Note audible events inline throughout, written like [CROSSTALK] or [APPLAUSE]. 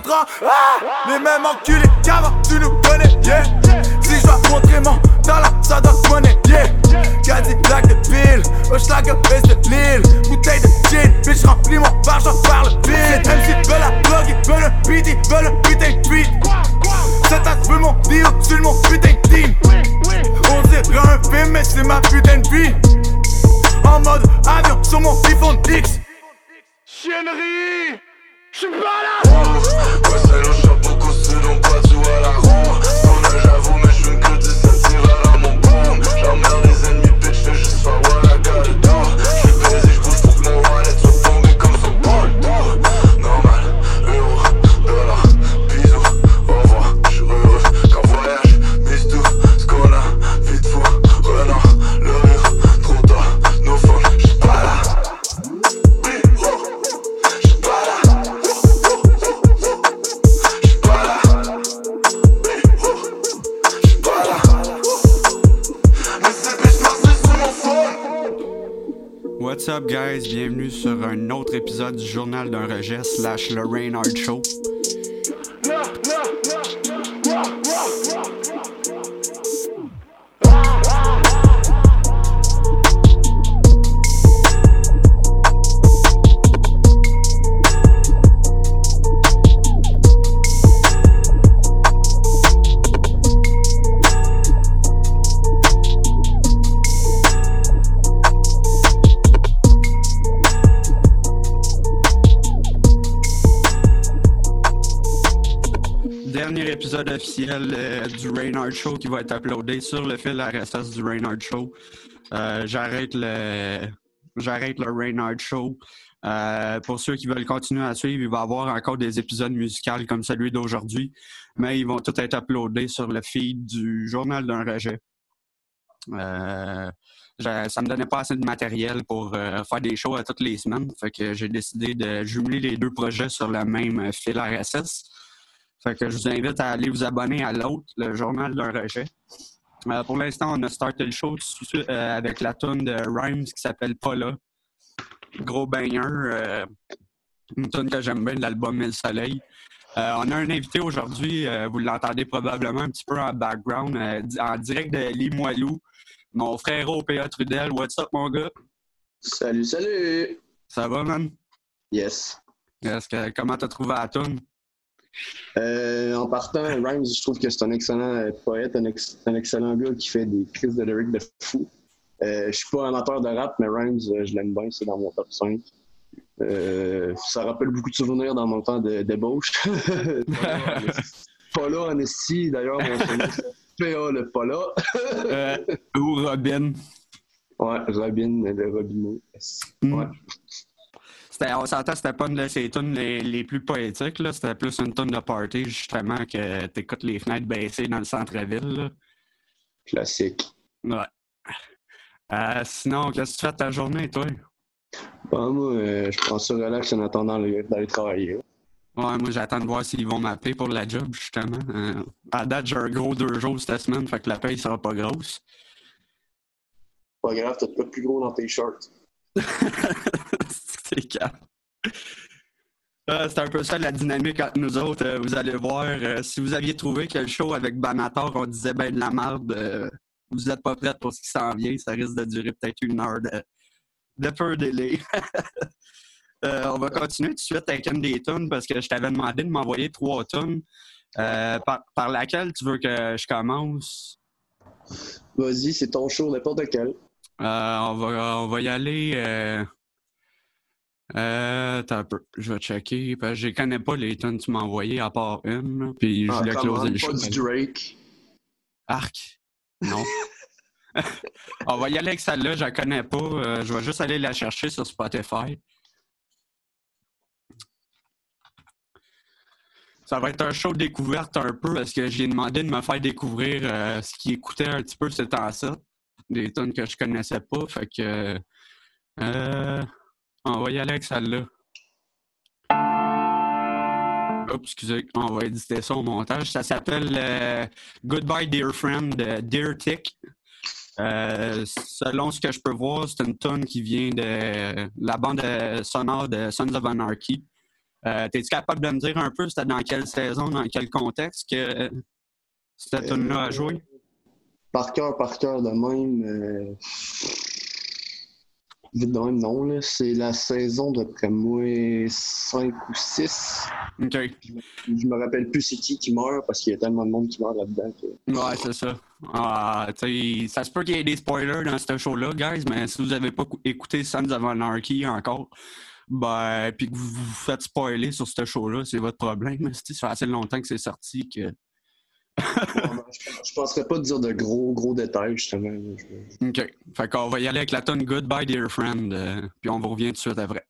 Les What's up, guys? Bienvenue sur un autre épisode du Journal d'un rejet slash le Reynard Show. Officiel euh, du Reynard Show qui va être uploadé sur le fil RSS du Reynard Show. Euh, j'arrête le j'arrête le Show. Euh, pour ceux qui veulent continuer à suivre, il va y avoir encore des épisodes musicaux comme celui d'aujourd'hui, mais ils vont tous être uploadés sur le feed du Journal d'un rejet. Euh, ça me donnait pas assez de matériel pour faire des shows à toutes les semaines, fait que j'ai décidé de jumeler les deux projets sur le même fil RSS. Fait que je vous invite à aller vous abonner à l'autre, le journal d'un rejet. Euh, pour l'instant, on a starté le show tout de suite, euh, avec la tune de Rhymes qui s'appelle Paula. Gros banger. euh, une tune que j'aime bien de l'album Mille Soleil. Euh, on a un invité aujourd'hui, euh, vous l'entendez probablement un petit peu en background, en direct de Limoilou. Mon frère au PA Trudel. What's up, mon gars? Salut, salut! Ça va, man? Yes. Est-ce que, comment t'as trouvé la tune? Euh, en partant, Rhymes, je trouve que c'est un excellent euh, poète, un, ex- un excellent gars qui fait des crises de lyrics de fou. Euh, je suis pas amateur de rap, mais Rhymes, euh, je l'aime bien, c'est dans mon top 5. Euh, ça rappelle beaucoup de souvenirs dans mon temps de débauche. [LAUGHS] pas là, en esti, d'ailleurs, mon c'est PA le pas là. Ou Robin? Ouais, Robin, le Robineau. Hmm. Ouais. C'était- on s'entend, c'était pas une de ses tunes les, les plus poétiques, là. C'était plus une tune de party, justement, que t'écoutes les fenêtres baissées dans le centre-ville, là. Classique. Ouais. Euh, sinon, qu'est-ce que tu fais de ta journée, toi? Bon, moi, euh, je prends ça relax en attendant le- d'aller travailler. Ouais, moi, j'attends de voir s'ils vont m'appeler pour la job, justement. Euh, à date, j'ai un gros deux jours cette semaine, fait que la paye sera pas grosse. Pas grave, t'as pas plus gros dans tes shorts. [LAUGHS] c'est calme. Euh, c'est un peu ça la dynamique entre nous autres. Euh, vous allez voir, euh, si vous aviez trouvé que le show avec Banator, on disait ben de la merde, vous n'êtes pas prête pour ce qui s'en vient. Ça risque de durer peut-être une heure de, de peu délai. [LAUGHS] On va continuer tout de suite avec une des tunes parce que je t'avais demandé de m'envoyer trois tunes. Par, par laquelle tu veux que je commence? Vas-y, c'est ton show, n'importe quel. On, va, on va y aller. Euh, un peu. Je vais checker. Parce que je connais pas les tonnes que tu m'as envoyées à part une. là, Puis je Ah, voulais closer le pas show. du Drake. Arc? Non. [LAUGHS] on va y aller avec celle-là. Je la connais pas. Euh, je vais juste aller la chercher sur Spotify. Ça va être un show de découverte un peu parce que j'ai demandé de me faire découvrir euh, ce qui écoutait un petit peu ce temps-là. Des tonnes que je connaissais pas. Fait que. euh, on va y aller avec celle-là. Oups, excusez, on va éditer ça au montage. Ça s'appelle euh, Goodbye Dear Friend de Dear Tick. Euh, selon ce que je peux voir, c'est une tonne qui vient de la bande sonore de Sons of Anarchy. Euh, T'es-tu capable de me dire un peu c'était dans quelle saison, dans quel contexte que cette tonne-là a joué? Par cœur, par cœur de même. Vite de même, non. là. C'est la saison, d'après moi, 5 ou 6. OK. Je me rappelle plus c'est qui qui meurt parce qu'il y a tellement de monde qui meurt là-dedans. que- Ouais, c'est ça. Ah, ça se peut qu'il y ait des spoilers dans ce show-là, guys, mais si vous n'avez pas cou- écouté Sons of Anarchy encore, ben, puis que vous vous faites spoiler sur ce show-là, c'est votre problème. [LAUGHS] C'est- Ça fait assez longtemps que c'est sorti que. Je, je penserais pas dire de gros, gros détails, justement. OK. Fait qu'on va y aller avec la tonne Goodbye Dear Friend, euh, puis on vous revient tout de suite après.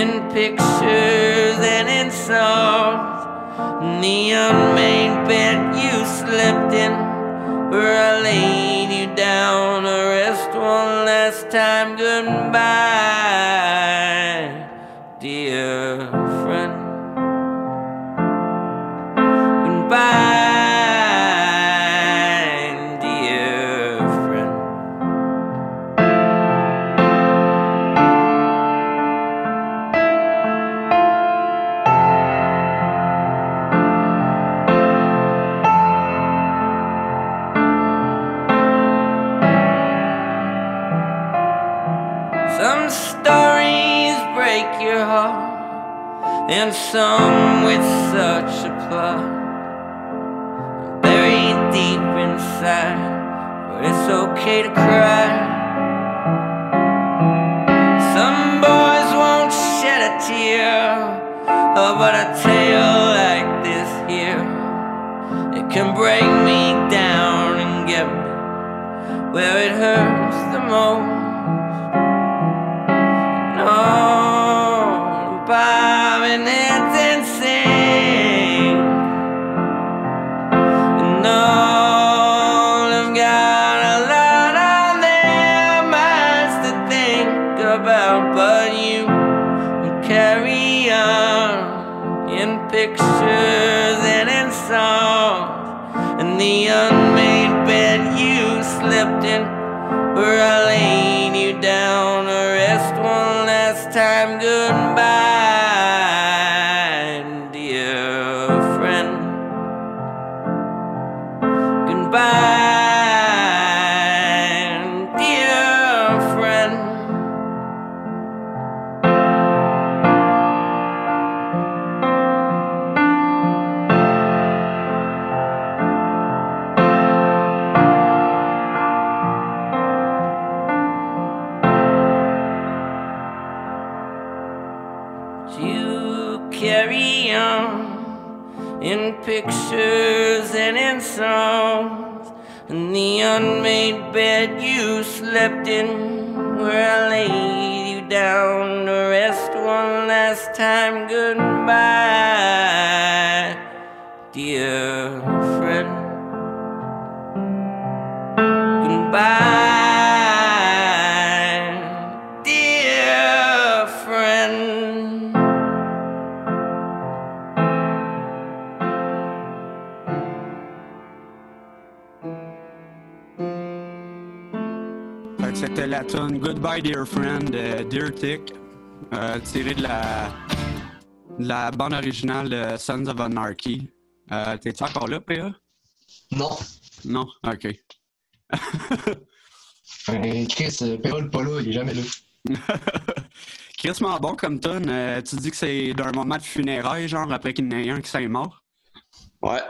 In pictures and in songs. The unmade bed you slept in, where I laid you down to rest one last time. Goodbye, some with such a plot. Buried deep inside, but it's okay to cry. Some boys won't shed a tear, oh, but a tale like this here, it can break me down and get me where it hurts Goodbye Dear Friend de Dear Tick, euh, tirée de la, de la bande originale de Sons of Anarchy. Euh, T'es-tu encore là, PA? Non. Non? Ok. [LAUGHS] Euh, Chris, euh, Pérol pas là, il est jamais là. [LAUGHS] Chris bon comme euh, tu dis que c'est d'un moment de funérailles, genre après qu'il y en ait un qui s'est mort? Ouais.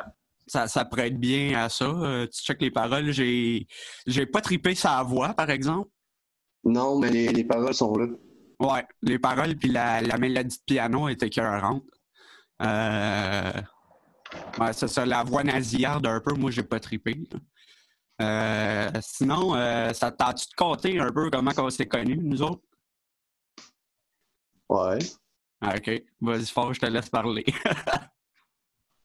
Ça, ça prête bien à ça. Euh, tu checkes les paroles. J'ai j'ai pas tripé sa voix, par exemple. Non, mais les, les paroles sont là. Ouais, les paroles puis la, la mélodie de piano était écœurante. Euh... Ouais, c'est ça, la voix nasillarde un peu, moi j'ai pas trippé. Euh, sinon, euh, ça t'a-tu de compter un peu comment on s'est connus, nous autres? Ouais. Ah, ok, vas-y fort, je te laisse parler. [LAUGHS]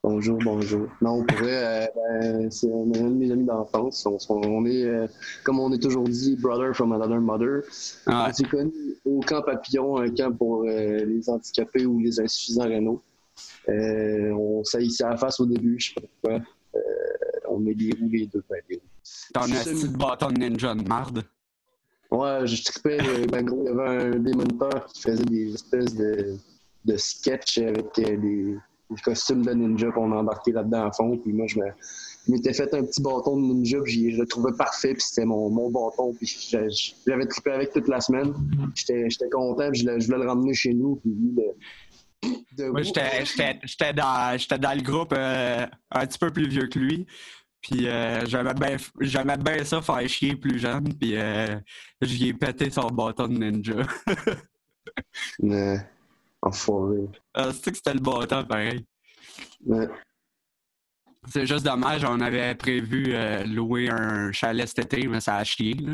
Bonjour, bonjour. Non, pour vrai, euh, ben, c'est un de mes amis d'enfance. On, on- on est, euh, comme on est toujours dit, brother from another mother. Ouais. On s'est connus au camp Papillon, un camp pour euh, les handicapés ou les insuffisants rénaux. On s'haïssait à la face au début, je sais pas pourquoi. On met des roues les deux. Ben, des roues. Ton C'est esti de bâton ninja de marde? Ouais, je trippais, ben gros, il y avait un démoniteur qui faisait des espèces de, de sketchs avec des, des costumes de ninja qu'on a embarqué là-dedans à fond. Puis moi, je m'étais fait un petit bâton de ninja, puis je le trouvais parfait, puis c'était mon, mon bâton. Puis j'avais trippé avec toute la semaine. J'étais content, puis je, le- je voulais le ramener chez nous. Puis lui, le-. Moi, j'étais- dans, le groupe euh, un petit peu plus vieux que lui. Puis euh, j'aimais bien j'aimais bien ça faire chier plus jeune. Puis euh, j'y ai pété son bâton de ninja. [LAUGHS] Mais, enfoiré. Ah, C'est que c'était le bâton pareil? Ouais. C'est juste dommage, on avait prévu euh, louer un chalet cet été, mais ça a chié. Là.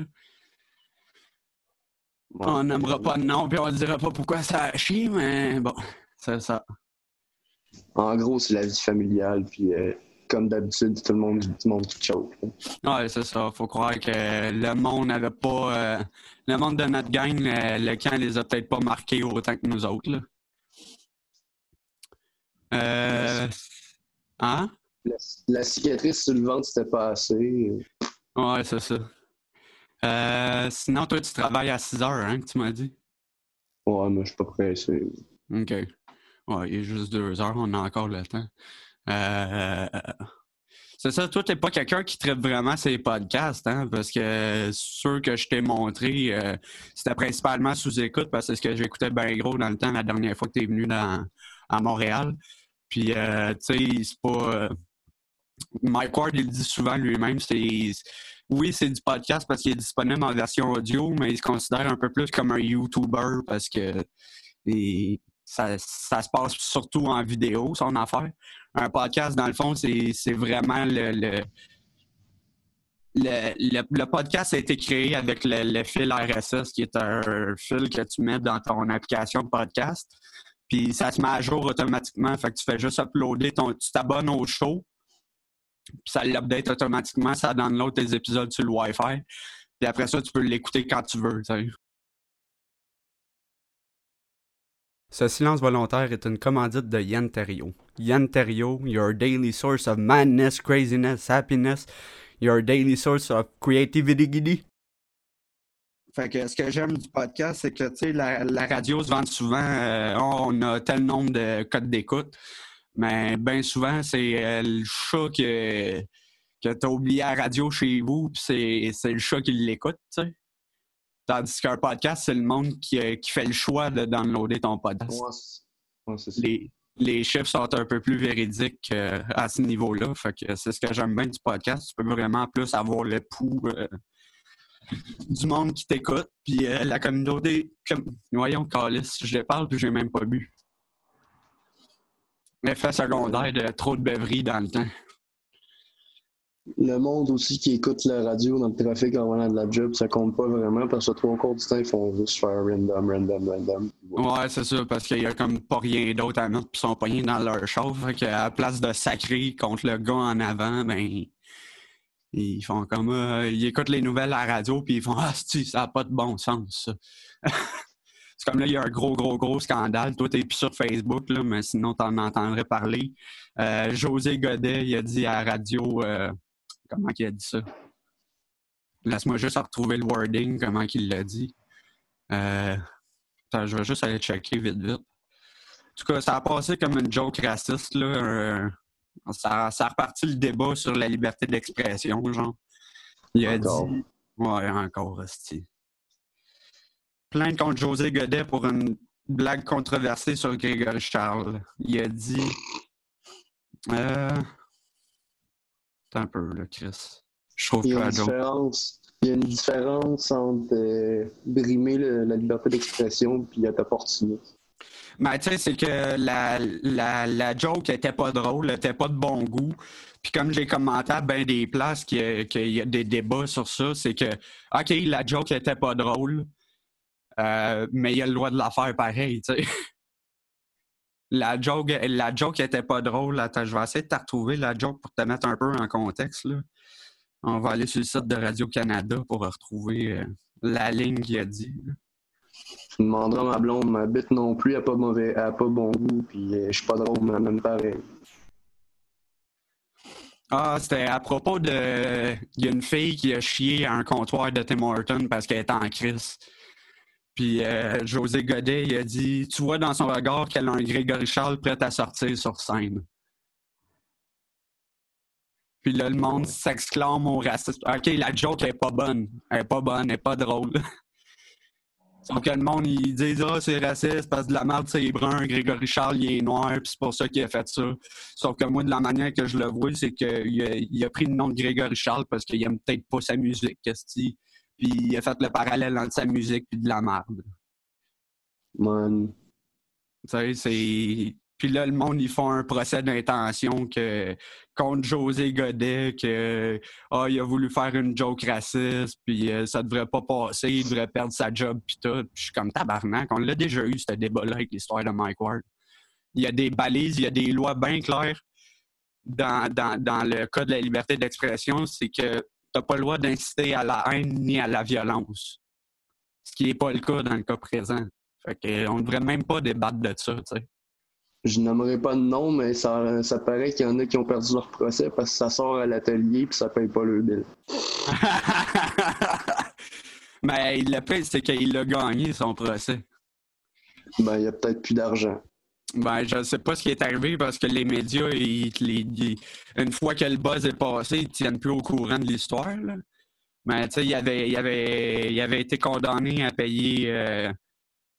On n'aimera pas de nom, puis on dira pas pourquoi ça a chié, mais bon, c'est ça. En gros, c'est la vie familiale, puis euh, comme d'habitude, tout le monde, tout le monde qui choke. Ouais, c'est ça. Faut croire que le monde n'avait pas. euh, le monde de notre gang, le, le camp les a peut-être pas marqués autant que nous autres. Là. Euh, hein? La, la cicatrice sur le ventre, c'était pas assez. Ouais, c'est ça. Euh, sinon, toi, tu travailles à 6 heures, hein, que tu m'as dit? Ouais, mais je suis pas pressé. OK. Ouais, il est juste 2 heures, on a encore le temps. Euh, c'est ça, toi, t'es pas quelqu'un qui traite vraiment ses podcasts, hein? Parce que ceux que je t'ai montré, euh, c'était principalement sous écoute parce que c'est ce que j'écoutais bien gros dans le temps la dernière fois que t'es venu dans, à Montréal. Puis, euh, tu sais, c'est pas. euh, Mike Ward, il dit souvent lui-même, c'est. Oui, c'est du podcast parce qu'il est disponible en version audio, mais il se considère un peu plus comme un YouTuber parce que et ça, ça se passe surtout en vidéo, son affaire. Un podcast, dans le fond, c'est vraiment le, le, le, le- le podcast a été créé avec le, le fil RSS, qui est un fil que tu mets dans ton application de podcast. Puis ça se met à jour automatiquement. Fait que tu fais juste uploader ton. Tu t'abonnes au show. Puis ça l'update automatiquement. Ça download tes épisodes sur le Wi-Fi. Puis après ça, tu peux l'écouter quand tu veux. tu sais. Ce silence volontaire est une commandite de Yann Terriot. Yann Terriot, your daily source of madness, craziness, happiness, your daily source of creativity giddy. Fait que ce que j'aime du podcast, c'est que tu sais, la, la radio se vend souvent, euh, on a tel nombre de codes d'écoute, mais bien souvent, c'est euh, le chat que, que tu as oublié à la radio chez vous, puis c'est, le chat qui l'écoute, tu sais. Tandis qu'un podcast, c'est le monde qui, euh, qui fait le choix de downloader ton podcast. Ouais, ça. Les, les chiffres sont un peu plus véridiques à ce niveau-là. Fait que c'est ce que j'aime bien du podcast. Tu peux vraiment plus avoir le pouls du monde qui t'écoute. Puis euh, la communauté, comme, voyons, Calis, je les parle puis j'ai même pas bu. Effet secondaire de trop de beuverie dans le temps. Le monde aussi qui écoute la radio dans le trafic en venant de la job, ça compte pas vraiment parce que trois quarts du temps, ils font juste faire random, random, random. Ouais, c'est ça, parce qu'il y a comme pas rien d'autre à mettre, puis ils sont pognés dans leur chauffe. Fait qu'à la place de sacrer contre le gars en avant, ben. Ils font comme. euh, ils écoutent les nouvelles à la radio, puis ils font Ah, si, ça n'a pas de bon sens, [LAUGHS] c'est comme là, il y a un gros, gros, gros scandale. Toi, t'es plus sur Facebook, là, mais sinon, t'en entendrais parler. Euh, José Godet, il a dit à la radio. euh, comment il a dit ça? Laisse-moi juste retrouver le wording, comment il l'a dit. Je vais juste aller checker vite, vite. En tout cas, ça a passé comme une joke raciste, là. Ça, ça a reparti le débat sur la liberté d'expression, genre. Il a Encore. dit. Ouais, encore, hostie. Plainte contre José Godet pour une blague controversée sur Grégory Charles. Il a dit. Euh. Attends un peu, là, Chris. Je trouve Il y a une différence, il y a une différence entre euh, brimer le- la liberté d'expression et être opportuniste. Ben, tu sais, c'est que la, la, la joke était pas drôle, était pas de bon goût. Puis comme j'ai commenté à bien des places qu'il y, y a des débats sur ça, c'est que, OK, la joke était pas drôle, euh, mais il a le droit de la faire pareil, tu sais. [LAUGHS] La joke, la était pas drôle. Attends, je vais essayer de te retrouver la joke pour te mettre un peu en contexte. On va aller sur le site de Radio-Canada pour retrouver euh, la ligne qu'il a dit. Je demanderai ma blonde, ma bite non plus, elle pas, mauvais, pas bon goût, puis euh, je suis pas drôle, mais même pareil. Ah, c'était à propos de. Il y a une fille qui a chié à un comptoir de Tim Hortons parce qu'elle était en crise. Puis euh, José Godet, il a dit Tu vois dans son regard qu'elle a un Grégory Charles prêt à sortir sur scène. Puis là, le monde s'exclame au racisme. OK, la joke est pas bonne. Elle est pas bonne, elle est pas drôle. [LAUGHS] Sauf que le monde, ils disent Ah, c'est raciste parce que de la merde, c'est brun, Grégory Charles, il est noir, puis c'est pour ça qu'il a fait ça. Sauf que moi, de la manière que je le vois, c'est qu'il a, il a pris le nom de Grégory Charles parce qu'il aime peut-être pas sa musique, qu'est-ce Puis il a fait le parallèle entre sa musique et de la merde. Man. Tu sais, c'est. Puis là, le monde, ils font un procès d'intention que contre José Godet, que ah, il a voulu faire une joke raciste, puis euh, ça devrait pas passer, il devrait perdre sa job, puis tout. Puis je suis comme tabarnak. On l'a déjà eu, ce débat-là, avec l'histoire de Mike Ward. Il y a des balises, il y a des lois bien claires dans, dans, dans le cas de la liberté d'expression, c'est que t'as pas le droit d'inciter à la haine ni à la violence. Ce qui n'est pas le cas dans le cas présent. Fait que, on ne devrait même pas débattre de ça, tu sais. Je nommerai pas de nom, mais ça, ça paraît qu'il y en a qui ont perdu leur procès parce que ça sort à l'atelier puis ça paye pas le bill. Mais [LAUGHS] il le pire, c'est qu'il a gagné son procès. Ben, il y a peut-être plus d'argent. Ben, je sais pas ce qui est arrivé parce que les médias, ils- une fois que le buzz est passé, ils tiennent plus au courant de l'histoire. Mais tu sais, il avait, il, avait, il avait été condamné à payer euh,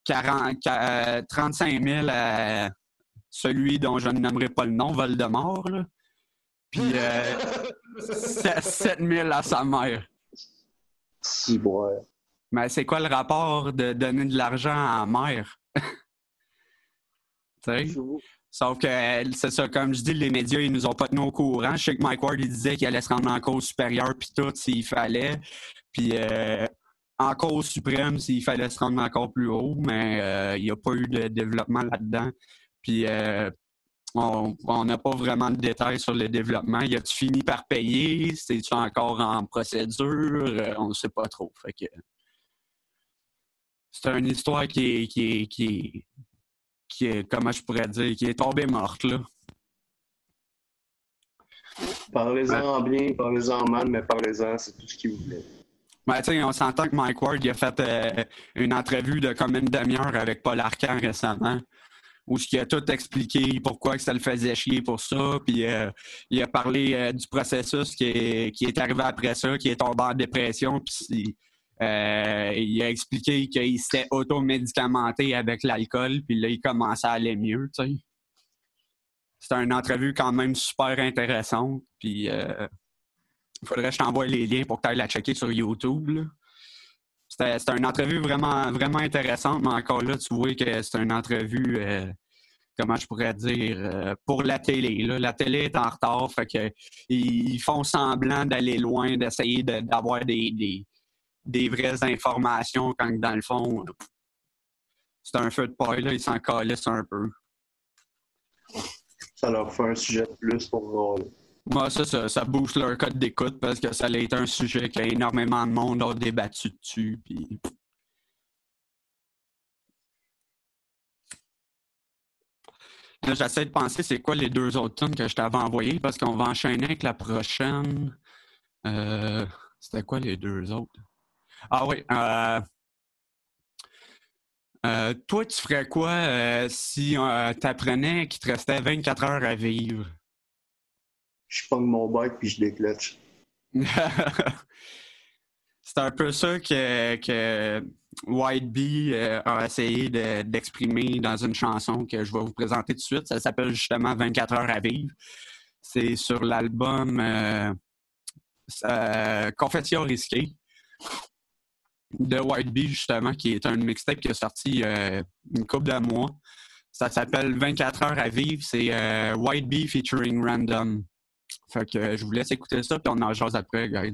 40, qua- euh, 35 000 à celui dont je ne nommerai pas le nom, Voldemort. Là. Puis euh, [LAUGHS] 7 000 à sa mère. Si, ouais. Mais c'est quoi le rapport de donner de l'argent à la mère? [LAUGHS] Tu sais? Sauf que c'est ça, comme je dis, les médias, ils nous ont pas tenus au courant. Je sais que Mike Ward, il disait qu'il allait se rendre en cause supérieure, puis tout, s'il fallait. Puis euh, en cause suprême, s'il fallait se rendre encore plus haut, mais euh, il n'y a pas eu de développement là-dedans. Puis euh, on n'a pas vraiment de détails sur le développement. Y a-tu fini par payer? C'est-tu encore en procédure? Euh, on ne sait pas trop. Fait que c'est une histoire qui est, qui est, qui est, qui est, comment je pourrais dire, qui est tombée morte, là. Parlez-en en bien, parlez-en en mal, mais parlez-en, c'est tout ce qu'il vous plaît. Ben, on s'entend que Mike Ward il a fait euh, une entrevue de comme une demi-heure avec Paul Arcand récemment, où il a tout expliqué pourquoi ça le faisait chier pour ça, puis euh, il a parlé euh, du processus qui est, arrivé après ça, qui est tombé en dépression, puis euh, il a expliqué qu'il s'était automédicamenté avec l'alcool, puis là, il commençait à aller mieux. C'était une entrevue quand même super intéressante, puis... il faudrait que je t'envoie les liens pour que tu ailles la checker sur YouTube. C'était une entrevue vraiment, vraiment intéressante, mais encore là, tu vois que c'est une entrevue euh, comment je pourrais dire, euh, pour la télé. La télé est en retard, fait que ils, font semblant d'aller loin, d'essayer de- d'avoir des, des, vraies informations quand dans le fond, c'est un feu de paille, ils s'en calissent un peu. Ça leur fait un sujet de plus pour rôler. Moi, ça, ça, ça booste leur code d'écoute parce que ça a été un sujet que énormément de monde a débattu dessus. Puis... Là, j'essaie de penser c'est quoi les deux autres tunes que je t'avais envoyées parce qu'on va enchaîner avec la prochaine. Euh, C'était quoi les deux autres? Ah oui. Euh, euh, toi, tu ferais quoi si tu apprenais qu'il te restait 24 heures à vivre? Je pogne mon bike puis je déclenche. [LAUGHS] C'est un peu ça que, que White Bee euh, a essayé de- d'exprimer dans une chanson que je vais vous présenter tout de suite. Ça s'appelle justement 24 heures à vivre. C'est sur l'album euh, euh, Confession risquée de White Bee, justement, qui est un mixtape qui est sorti euh, une couple de mois. Ça s'appelle 24 heures à vivre. C'est euh, White Bee featuring Random. Fait que euh, je vous laisse écouter ça, puis on en jase après, guys.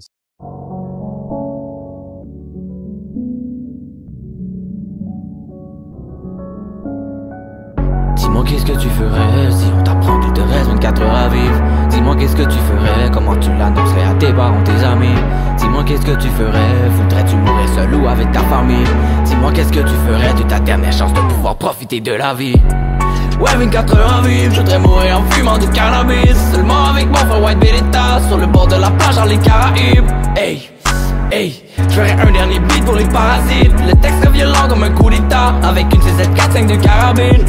Dis-moi qu'est-ce que tu ferais si on t'apprend qu'il te reste 24 heures à vivre. Dis-moi qu'est-ce que tu ferais, comment tu l'annoncerais à tes parents, tes amis. Dis-moi qu'est-ce que tu ferais, voudrais-tu mourir seul ou avec ta famille? Dis-moi qu'est-ce que tu ferais de ta dernière chance de pouvoir profiter de la vie? Ouais 24 heures à vivre, je voudrais mourir en fumant du cannabis. Seulement avec mon frère White Beretta Sur le bord de la plage dans les Caraïbes. Hey Hey, j'aurais un dernier beat pour les parasites. Le texte violent comme un coup d'état Avec une CZ45 de carabine.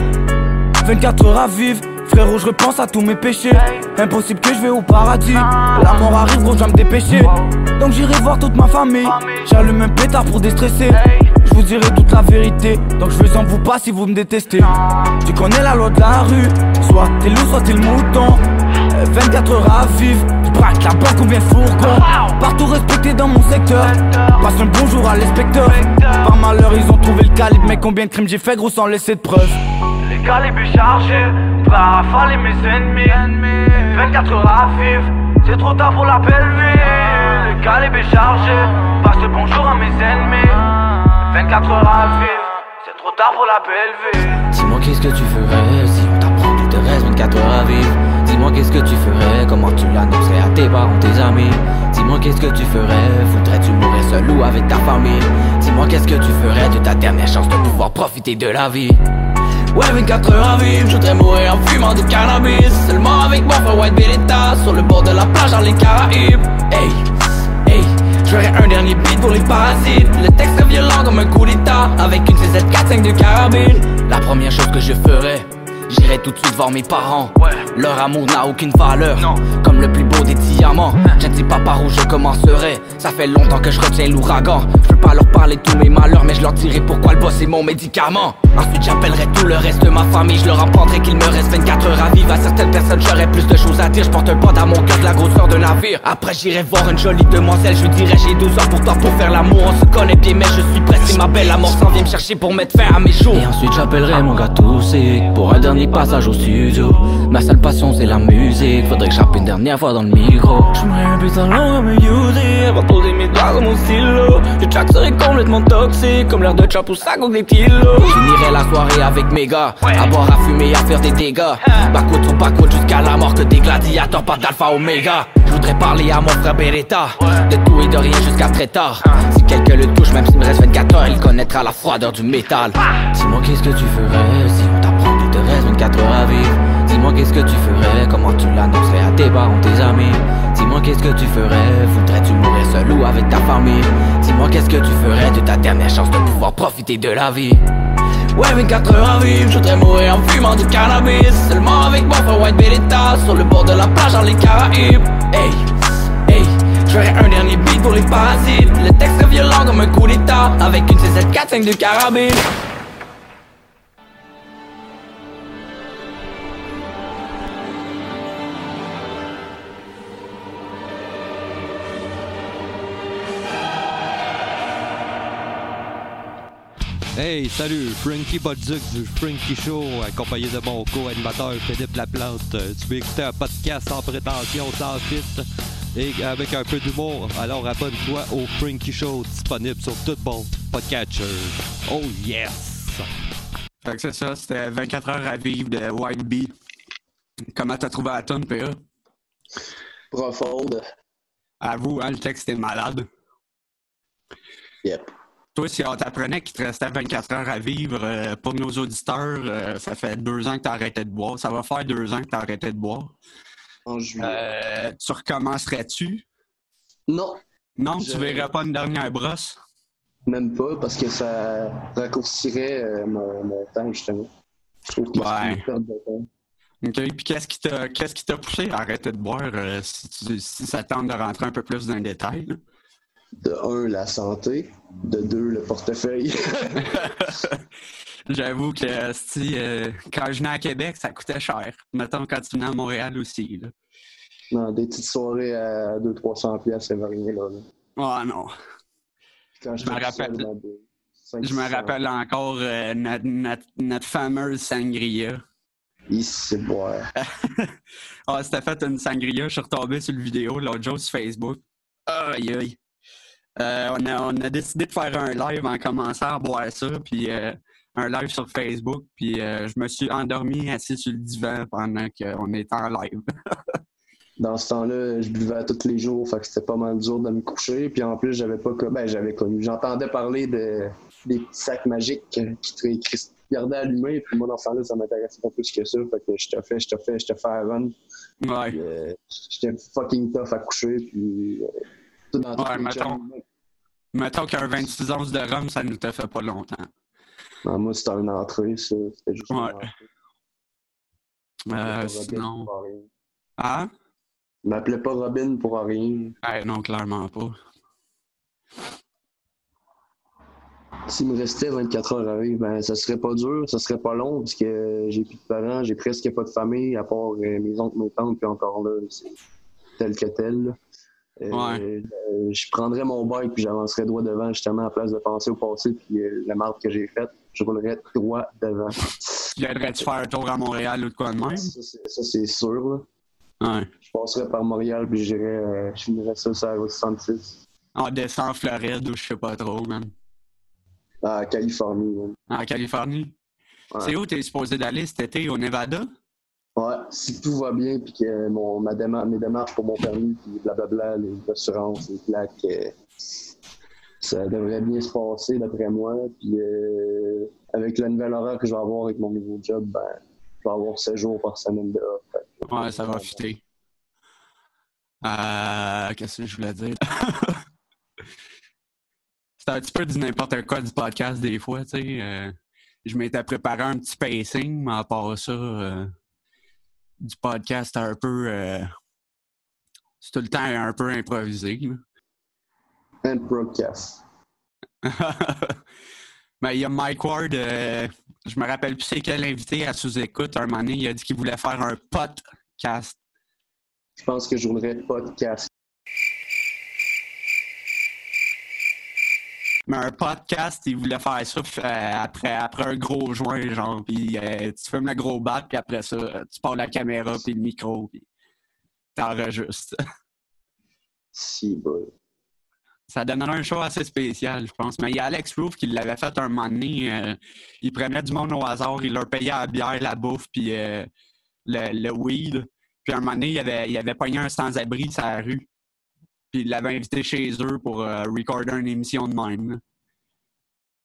24 heures à vivre Frérot je repense à tous mes péchés. Impossible que je vais au paradis. La mort arrive gros je dois me dépêcher. Donc j'irai voir toute ma famille. J'allume un pétard pour déstresser. Je vous dirai toute la vérité. Donc je veux en vous pas si vous me détestez. Tu connais la loi de la rue. Soit t'es loup soit t'es le mouton. Euh, 24 heures à vivre. Braque la banque ou bien fourgon. Partout respecté dans mon secteur. Passe un bonjour à l'inspecteur. Par malheur ils ont trouvé le calibre. Mais combien de crimes j'ai fait gros sans laisser de preuves. Les calibres chargés, rafaler mes ennemis. 24 heures à vivre, c'est trop tard pour la belle Le calibre est chargé, passe le bonjour à mes ennemis. 24 heures à vivre, c'est trop tard pour la belle Dis-moi qu'est-ce que tu ferais si on t'apprend qu'il te reste 24 heures à vivre. Dis-moi qu'est-ce que tu ferais, comment tu l'annoncerais à tes parents, tes amis. Dis-moi qu'est-ce que tu ferais, voudrais-tu mourir seul ou avec ta famille. Dis-moi qu'est-ce que tu ferais de ta dernière chance de pouvoir profiter de la vie Ouais 24 heures à vivre, je voudrais mourir en fumant du cannabis. Seulement avec mon frère White Beretta Sur le bord de la plage dans les Caraïbes. Hey, hey, j'aurais un dernier beat pour les parasites. Le texte est violent comme un coup d'état Avec une CZ45 de carabine. La première chose que je ferais J'irai tout de suite voir mes parents. Leur amour n'a aucune valeur. Comme le plus beau des diamants. Je ne sais pas par où je commencerai. Ça fait longtemps que je retiens l'ouragan. Je peux pas leur parler de tous mes malheurs Mais je leur dirai pourquoi le boss est mon médicament. Ensuite j'appellerai tout le reste de ma famille. Je leur apprendrai qu'il me reste 24 heures à vivre. À certaines personnes j'aurais plus de choses à dire. Je porte un pod à mon cœur de la grosseur d'un navire. Après j'irai voir une jolie demoiselle. Je lui dirai j'ai 12 heures pour toi pour faire l'amour. On se connaît bien mais je suis pressé. Ma belle amour s'en vient me chercher pour mettre fin à mes jours. Et ensuite j'appellerai mon gars toxique Pour un dernier passage au studio. Ma seule passion c'est la musique. Faudrait que j'appe une dernière fois dans le micro. J'aimerais un putain long à me user Avant de poser mes doigts dans mon stylo. Le track serait complètement toxique Comme l'air de chap ou ça avec des kilos. Finirai la soirée avec mes gars. À boire, à fumer, à faire des dégâts. Backwood sur backwood jusqu'à la mort Que des gladiateurs, pas d'alpha oméga. Je voudrais parler à mon frère Beretta. De tout et de rien jusqu'à très tard. Si quelqu'un le touche, même s'il me reste 24 heures Il connaîtra la froideur du métal. Dis-moi qu'est-ce que tu ferais Si Dis-moi qu'est-ce que tu ferais Comment tu l'annoncerais à tes parents, tes amis. Dis-moi qu'est-ce que tu ferais Voudrais-tu mourir seul ou avec ta famille? Dis-moi qu'est-ce que tu ferais de ta dernière chance de pouvoir profiter de la vie? Ouais 24 heures à vivre, je voudrais mourir en fumant du cannabis. Seulement avec mon frère White Beretta Sur le bord de la plage dans les Caraïbes. Hey, hey, j'aurais un dernier beat pour les parasites. Le texte est violent comme un coup d'état Avec une CZ45 de carabine Hey, salut, Frankie Bolduc du Frankie Show, accompagné de mon co-animateur Philippe Laplante. Euh, Tu veux écouter un podcast sans prétention, sans filtre et avec un peu d'humour? Alors abonne-toi au Frankie Show, disponible sur tout bon podcatcher. Oh yes! Fait que c'est ça, c'était 24 heures à vivre de White Bee. Comment t'as trouvé la tonne, PA? Profonde. Avoue, hein, le texte est malade. Yep. Toi, si on t'apprenait qu'il te restait 24 heures à vivre, euh, pour nos auditeurs, euh, ça fait deux ans que t'as arrêté de boire. Ça va faire deux ans que t'as arrêté de boire. En juillet. Euh, tu recommencerais-tu? Non, Non, Je- tu verrais pas une dernière brosse? même pas, parce que ça raccourcirait mon, mon temps, justement. Je trouve que Ouais. c'est une perte de temps. OK. Puis qu'est-ce qui t'a qu'est-ce qui t'a poussé à arrêter de boire euh, si, tu- si ça tente de rentrer un peu plus dans le détail? là? De un, la santé. De deux, le portefeuille. [LAUGHS] J'avoue que si, euh, quand je venais à Québec, ça coûtait cher. Mettons quand tu venais à Montréal aussi. Là. non, des petites soirées à 200-300 pièces, ça va rien, là. là. Oh non. Quand Je me rappelle- seul des cinq, Je me rappelle encore euh, notre, notre- notre fameuse sangria. Ici, boire. [LAUGHS] Ah, c'était fait une sangria. Je suis retombé sur le vidéo l'autre jour sur Facebook. Aïe, aïe. Euh, on, a, on a décidé de faire un live en commençant à boire ça, puis euh, un live sur Facebook, puis euh, je me suis endormi assis sur le divan pendant qu'on était en live. [LAUGHS] Dans ce temps-là, je buvais tous les jours, fait que c'était pas mal dur de me coucher. Puis en plus, j'avais pas ben, j'avais connu. J'entendais parler de des petits sacs magiques qui qui se gardaient allumés. Puis moi, dans ce temps-là, ça m'intéressait pas plus que ça. Fait que je te fais, je te fais, je te fais run. Ouais. J'étais fucking tough à coucher. Puis dans Ouais, mettons. qu'un 26 onces de rhum, ça nous t'a fait pas longtemps. Non, moi, c'était une entrée, ça. C'était juste une Ouais. entrée. Euh, sinon. Ah? Je m'appelais pas Robin pour rien. Eh, non, clairement pas. S'il me restait 24 heures à vivre, ben, ça serait pas dur, ça serait pas long, parce que j'ai plus de parents, j'ai presque pas de famille, à part euh, mes oncles, mes tantes, puis encore là, c'est tel que tel. là. Euh, Ouais. euh, je prendrais mon bike, puis j'avancerais droit devant, justement, à place de penser au passé, puis euh, la marque que j'ai faite, je roulerais droit devant. Viendrais-tu faire un tour à Montréal ou de quoi de même? Ça, c'est- sûr, là. Ouais. Je passerais par Montréal, puis j'irais, euh, je finirais ça sur la route 66, On descend en Floride ou je sais pas trop, man. à Californie. man. En Californie? Ouais. C'est où t'es supposé d'aller cet été? Au Nevada? Ouais, si tout va bien, puis que mon, ma déma- mes démarches pour mon permis, puis blablabla, les assurances, les plaques, euh, ça devrait bien se passer d'après moi. Puis euh, avec le nouvel horaire que je vais avoir avec mon nouveau job, ben, je vais avoir 7 jours par semaine de off. Fait Ouais, ça va fitter. Euh, Qu'est-ce que je voulais dire? [LAUGHS] C'est un petit peu du n'importe quoi du podcast des fois, tu sais. je m'étais préparé un petit pacing, mais à part ça, du podcast un peu. euh, c'est tout le temps un peu improvisé. Un broadcast. Mais [LAUGHS] il y a Mike Ward, euh, je me rappelle plus c'est quel invité à sous-écoute. Un moment donné, il a dit qu'il voulait faire un podcast. Je pense que je roulerais podcast. Mais un podcast, il voulait faire ça euh, après, après un gros joint, genre. Puis euh, tu fumes le gros bat, puis après ça, tu pars la caméra, puis le micro, puis t'enregistres. [LAUGHS] Si, boy. Ça donnerait un show assez spécial, je pense. Mais il y a Alex Roof qui l'avait fait un moment donné. euh, il prenait du monde au hasard, il leur payait la bière, la bouffe, puis le, le weed. Puis un moment donné, il avait, il avait pogné un sans-abri sur la rue. Puis il l'avait invité chez eux pour euh, recorder une émission de même.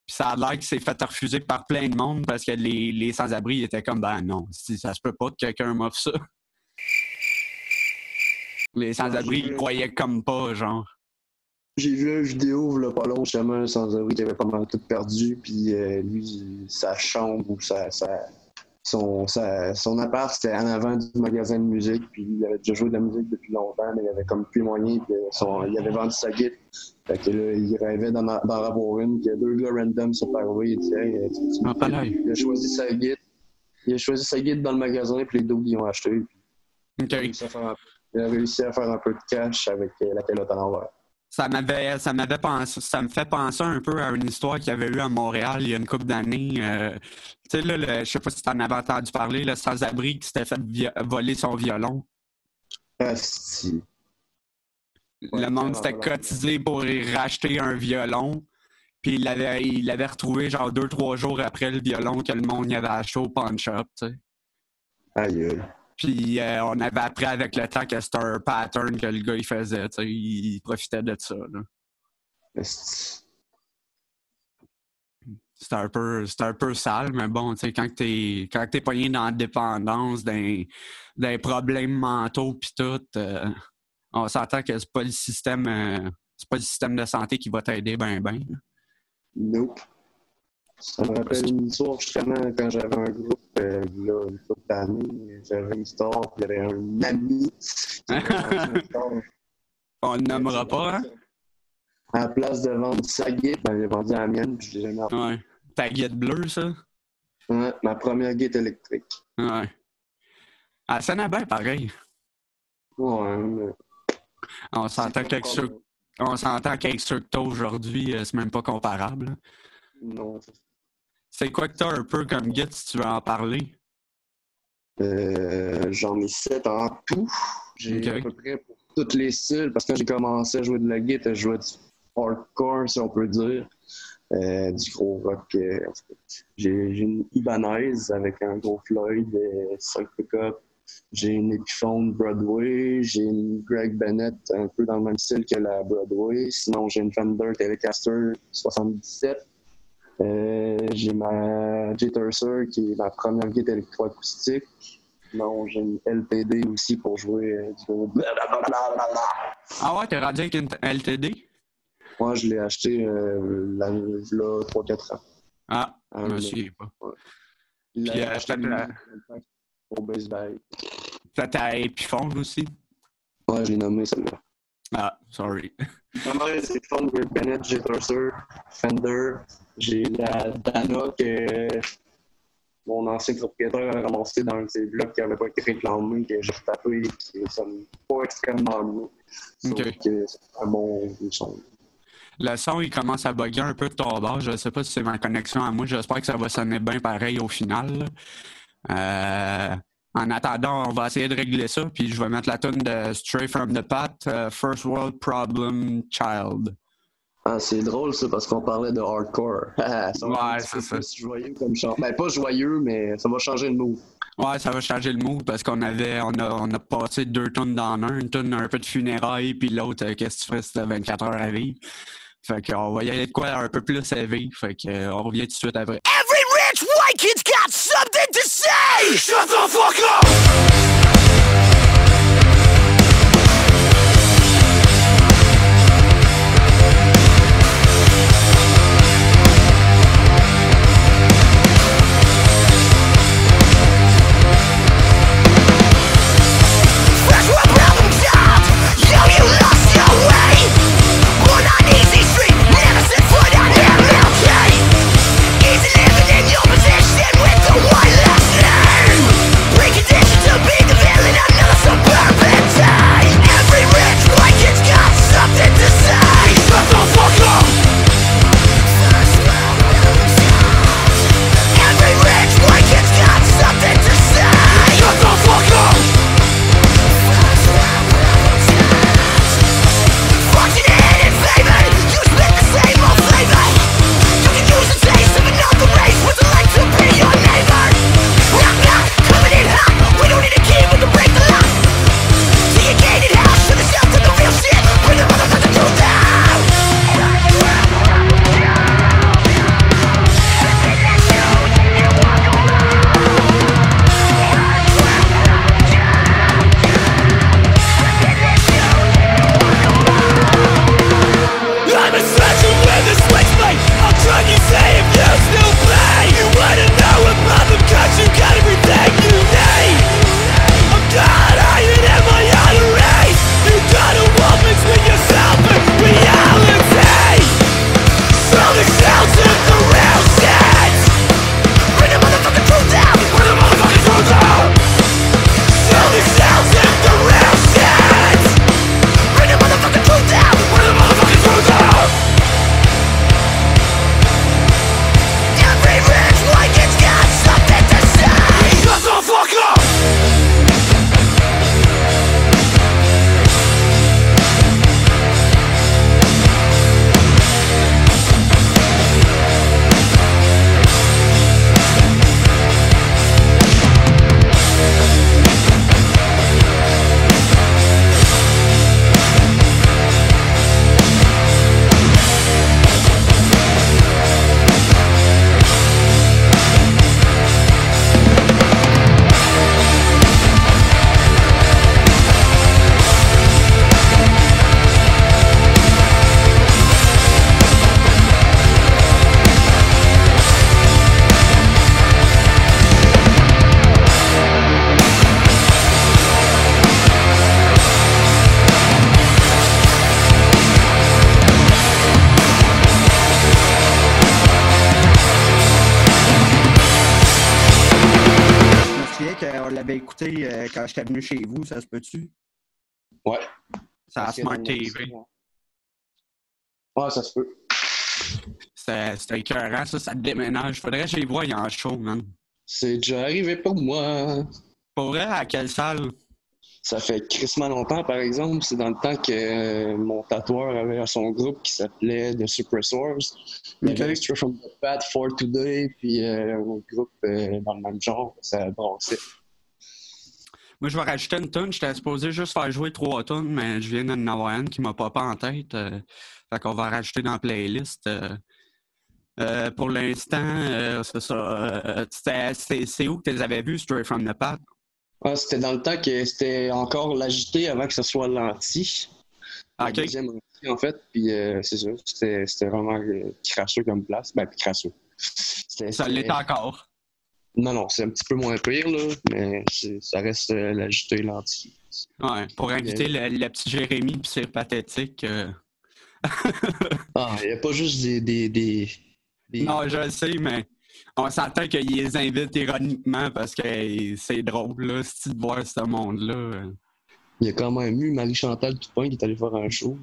Puis ça a l'air qu'il s'est fait refuser par plein de monde parce que les, les sans-abri étaient comme ben non, si ça se peut pas que quelqu'un m'offre ça. Les sans-abri, ils croyaient comme pas, genre. J'ai vu une vidéo, là, pas long, justement, sans abri qui avait pas mal tout perdu, puis euh, lui, sa chambre ou sa, sa- son, sa- son appart, c'était en avant du magasin de musique, puis il avait déjà joué de la musique depuis longtemps, mais il avait comme plus moyen, puis son, il avait vendu sa guitare. Fait que là, il rêvait d'en, avoir une, puis il y a deux gars random sont arrivés, il dit, hey, tu, tu- Ah, pas là. il a choisi sa guitare. Il a choisi sa guitare dans le magasin, puis les deux, ils ont acheté. Puis il a réussi à faire un- il a réussi à faire un peu de cash avec euh, la calotte à l'envers. Ça m'avait, ça m'avait pensé, ça me fait penser un peu à une histoire qu'il y avait eu à Montréal il y a une couple d'années. euh, tu sais, là, le- je sais pas si tu en avais entendu parler, le sans-abri qui s'était fait voler son violon. Ah, si. le monde s'était cotisé pour y racheter un violon. Puis il l'avait, il l'avait retrouvé genre deux, trois jours après le violon que le monde y avait acheté au pawn shop, tu sais. Aïe, aïe. Puis euh, on avait appris avec le temps que c'était un pattern que le gars il faisait. Il profitait de ça. C'était un peu, un peu sale, mais bon, quand t'es, quand t'es pogné dans la dépendance, d'un, d'un problème mentaux pis tout, euh, on s'entend que c'est pas le système, euh, c'est pas le système de santé qui va t'aider ben ben. Nope. Ça me rappelle une histoire justement quand j'avais un groupe, euh, là, une couple d'années, j'avais une histoire, puis il y avait un ami. [LAUGHS] On le nommera pas, hein? À la place de vendre sa guide, ben, a vendu la mienne, puis je l'ai jamais. Ouais. Ta guide bleue, ça? Ouais, ma première guide électrique. Ouais. Ah, ça n'a bien pareil. Ouais, mais... On s'entend qu'avec ceux, on s'entend qu'avec ceux que t'as aujourd'hui, euh, c'est même pas comparable. Non. C'est quoi que t'as un peu comme guide si tu veux en parler? Euh, J'en ai sept en tout. J'ai à peu près pour tous les styles, parce que quand j'ai commencé à jouer de la guitare, je jouais du hardcore, si on peut dire. Euh, du gros rock. euh, en fait. J'ai une Ibanez avec un gros Floyd, 5 pick-up. J'ai une Epiphone Broadway. J'ai une Greg Bennett, un peu dans le même style que la Broadway. Sinon, j'ai une Fender Telecaster 77. Euh, j'ai ma J-Tercer qui est ma première guitare électroacoustique. Non, j'ai une LTD aussi pour jouer euh, du. Ah ouais, t'es rendu avec une LTD? Moi, je l'ai acheté euh, là, là 3-4 ans. Ah, Ah, je me souviens pas. Puis, euh, acheté la- au baseball. T'as ta Epiphone aussi? Ouais, je l'ai nommé celle-là. Ah, sorry. Mère, c'est Fond Greg Bennett, J-Tercer, Fender. J'ai la Dana que mon ancien propriétaire a ramassé dans un de ses blocs qui n'avait pas été réclamé, que j'ai retapé, qui sonne pas extrêmement bien. Sauf Ok. que c'est un bon son. Le son, il commence à bugger un peu de ton bord. Je sais pas si c'est ma connexion à moi. J'espère que ça va sonner bien pareil au final. Euh, en attendant, on va essayer de régler ça. Puis je vais mettre la tune de Stray from the Path, euh, First World Problem Child. Ah, c'est drôle ça parce qu'on parlait de hardcore. [LAUGHS] Ça va Ouais, être un petit c'est ça. joyeux comme chant. Ben, pas joyeux, mais ça va changer le mot. Ouais, ça va changer le mood parce qu'on avait, on a, on a passé deux tonnes dans un, une tonne un peu de funérailles, puis l'autre, euh, qu'est-ce que tu ferais si t'as 24 heures à vivre? Fait qu'on va y aller de quoi un peu plus élevé. Fait qu'on revient tout de suite après. Every rich white kid's got something to say! Shut the fuck up! Venu chez vous, ça se peut-tu? Ouais. C'est à Parce que Smart TV. Ouais, ça se peut. C'était c'était écœurant, ça, ça déménage. Faudrait que j'y voie en show, man. C'est déjà arrivé pour moi. Pour vrai, à quelle salle? Ça fait crissement longtemps, par exemple. C'est dans le temps que euh, mon tatoueur avait son group qui s'appelait The Suppressors. Il y avait from the Pat, For Today, puis euh, un autre groupe euh, dans le même genre. Ça brassait. Moi, je vais rajouter une tonne. J'étais supposé juste faire jouer trois tonnes, mais je viens d'en avoir une qui m'a pas en tête. euh, fait qu'on va rajouter dans la playlist. euh. Euh, pour l'instant, euh, c'est ça. c'est où que tu les avais vus, Straight from the Pat? Ah, c'était dans le temps que c'était encore l'agité avant que ce soit l'anti. La Ok. deuxième anti, en fait. Puis c'est ça. C'était vraiment crasseux comme place. Ben, puis crasseux. Ça l'est encore. Non, non, c'est un petit peu moins pire, là. Mais ça reste euh, l'agité, l'anti. Ouais, pour inviter le, le petit Jérémy pis c'est pathétique. euh, [LAUGHS] Ah, il n'y a pas juste des. des, des, des- Non, je le sais, mais on s'entend qu'ils les invitent ironiquement parce que c'est drôle, là, si de voir ce monde-là. Il y a quand même eu Marie-Chantal Toupin qui est allée faire un show.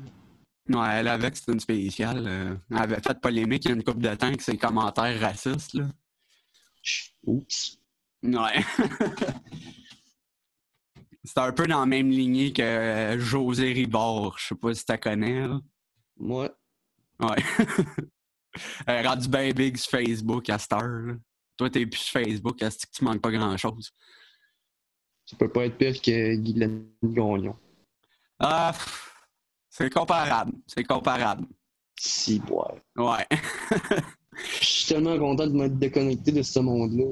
Ouais, elle avec, c'est une spéciale. euh, Elle avait fait polémique il y a une couple de temps avec ses commentaires racistes, là. Oups. Ouais. [LAUGHS] c'est un peu dans la même lignée que euh, José Ribard. Je sais pas si tu connais, là. Moi, Ouais. Elle est rendue bien big sur Facebook à cette heure, là. Toi, t'es plus sur Facebook, est-ce que tu manques pas grand-chose? ça peut pas être pire que Guylaine Gagnon. Ah, c'est comparable. C'est comparable. Si, boire. Ouais. [LAUGHS] Je suis tellement content de m'être déconnecté de ce monde-là.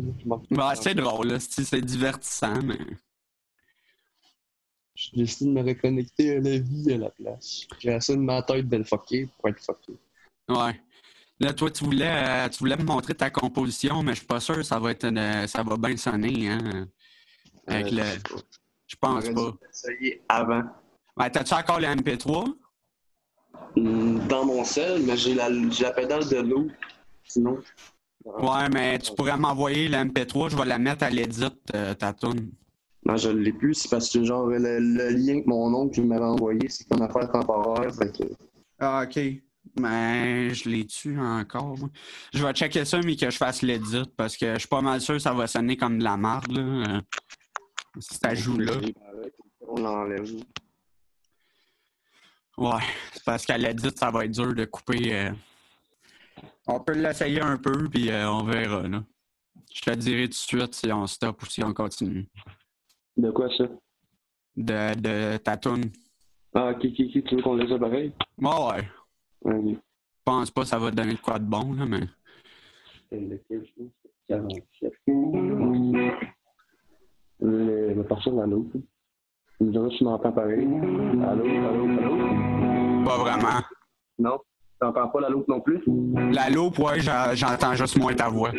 Je Ouais, c'est drôle. C'est divertissant, mais. J'ai décidé de me reconnecter à la vie à la place. J'ai assez de ma tête de le fucker pour être fucké. Ouais. Là, toi, tu voulais, euh, tu voulais me montrer ta composition, mais je suis pas sûr que ça va être une- ça va bien sonner, hein. Avec Euh, le. Je pense pas. essayer avant. Ouais, t'as-tu encore le MP3? Hmm, Dans mon sel, mais j'ai la, j'ai la pédale de l'eau. Sinon. Ouais, mais tu pourrais m'envoyer le MP3, je vais la mettre à l'édit, euh, ta. Non, je l'ai plus. C'est parce que genre le, le lien que mon oncle m'avait envoyé, c'est comme affaire temporaire. Fait que Ah, ok. Mais je l'ai tu encore. moi. Je vais checker ça, mais que je fasse l'édit, parce que je suis pas mal sûr que ça va sonner comme de la marde, là. euh, Si ça joue là. On l'enlève. Ouais, c'est parce qu'à l'édit, ça va être dur de couper. euh. On peut l'essayer un peu, puis euh, on verra, là. Je te dirai tout de suite si on stop ou si on continue. De quoi ça? De, de ta tune. Ah, ok, ok, ok. Tu veux qu'on laisse ça pareil? Ouais, ouais. Ouais, Je pense pas que ça va te donner de quoi de bon, là, mais. Je vais partir dans l'autre. Tu me diras si tu m'entends pareil. Allô, allô, allô? Pas vraiment. Non? Tu n'entends pas la loupe non plus? La loupe, ouais, j'en- j'entends juste moins ta voix.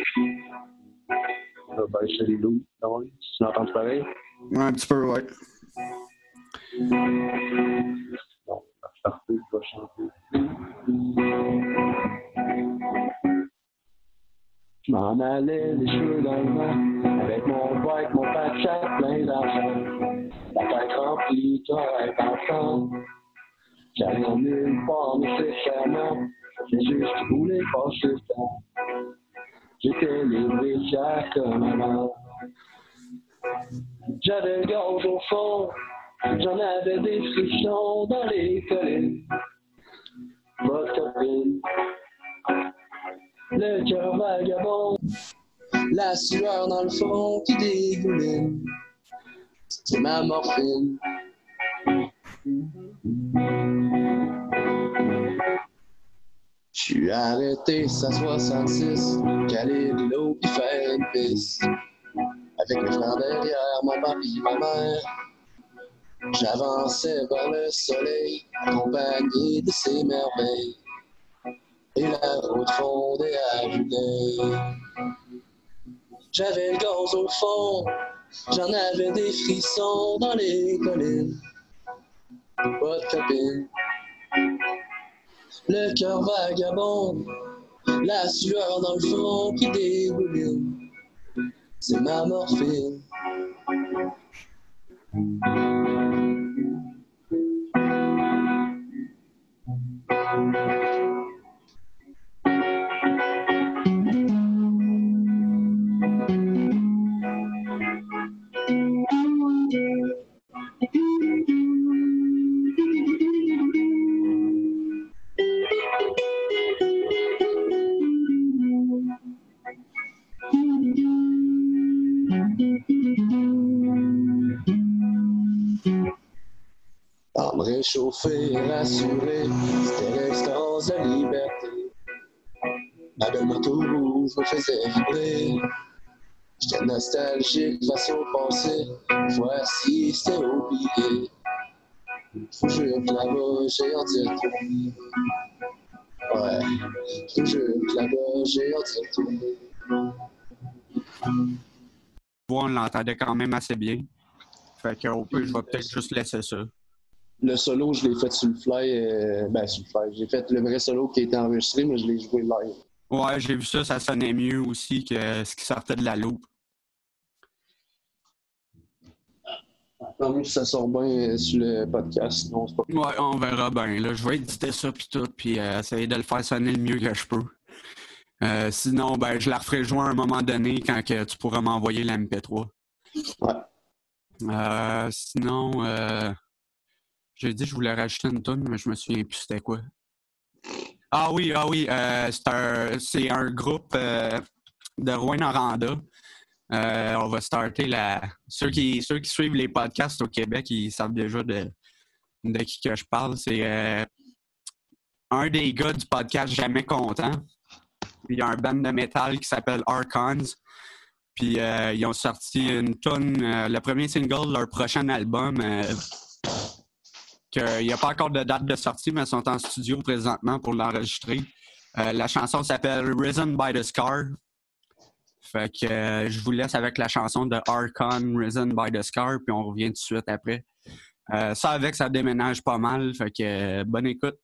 Ah, ben, c'est les loups. Non, tu m'entends pareil? Un petit peu, ouais. Non, je partais, je vais chanter. Je m'en allais les cheveux dans le vent, avec mon bike, mon pack plein d'argent. La tête remplie, toi et ensemble. En nécessairement, c'est juste que je voulais passer le temps. J'étais libre et fier comme avant. J'avais le gaz au fond, j'en avais des frissons dans les collines. Votre copine, le cœur vagabond, la sueur dans le fond qui dégouline. C'est ma morphine. J'suis arrêté, ça 66, caler de l'eau pis faire une piste. Avec mes frères derrière, mon papy, ma mère. J'avançais vers le soleil, accompagné de ses merveilles. Et la route fondait à d'œil. J'avais le gaz au fond, j'en avais des frissons dans les collines votre copine. Le cœur vagabond, la sueur dans le front qui dégouline. C'est ma morphine. Réchauffé, rassuré, c'était l'extase de liberté. Ma belle rouge me faisait vibrer. J'étais nostalgique face au passé. Voici, c'était oublié. Faut que je là-bas, j'ai d'y retourner. Ouais, faut que je là-bas, j'ai retourner. voix, on l'entendait quand même assez bien. Fait qu'on peut, je vais peut-être juste laisser ça. Le solo, je l'ai fait sur le fly. euh, ben, sur le fly. J'ai fait le vrai solo qui a été enregistré, mais je l'ai joué live. Ouais, j'ai vu ça, ça sonnait mieux aussi que ce qui sortait de la loupe. Si ça sort bien euh, sur le podcast. Non, c'est pas Ouais, on verra bien. Là, je vais éditer ça puis tout, puis euh, essayer de le faire sonner le mieux que je peux. Euh, sinon, ben, je la referai jouer à un moment donné quand que tu pourras m'envoyer la MP3. Ouais. Sinon, j'ai dit que je voulais rajouter une tonne, mais je me souviens plus c'était quoi. Ah oui, ah oui, euh, c'est un, un groupe euh, de Rouen-Noranda. Euh, on va starter la. Ceux qui, ceux qui suivent les podcasts au Québec, ils savent déjà de, de qui que je parle. C'est un des gars du podcast Jamais Content. Il y a un band de métal qui s'appelle Archons. Puis ils ont sorti une tonne, le premier single leur prochain album. Euh, que il n'y a pas encore de date de sortie, mais sont en studio présentement pour l'enregistrer. Euh, la chanson s'appelle Risen by the Scar. Euh, je vous laisse avec la chanson de Archon, Risen by the Scar, puis on revient tout de suite après. Euh, ça avec, ça déménage pas mal. Fait que bonne écoute.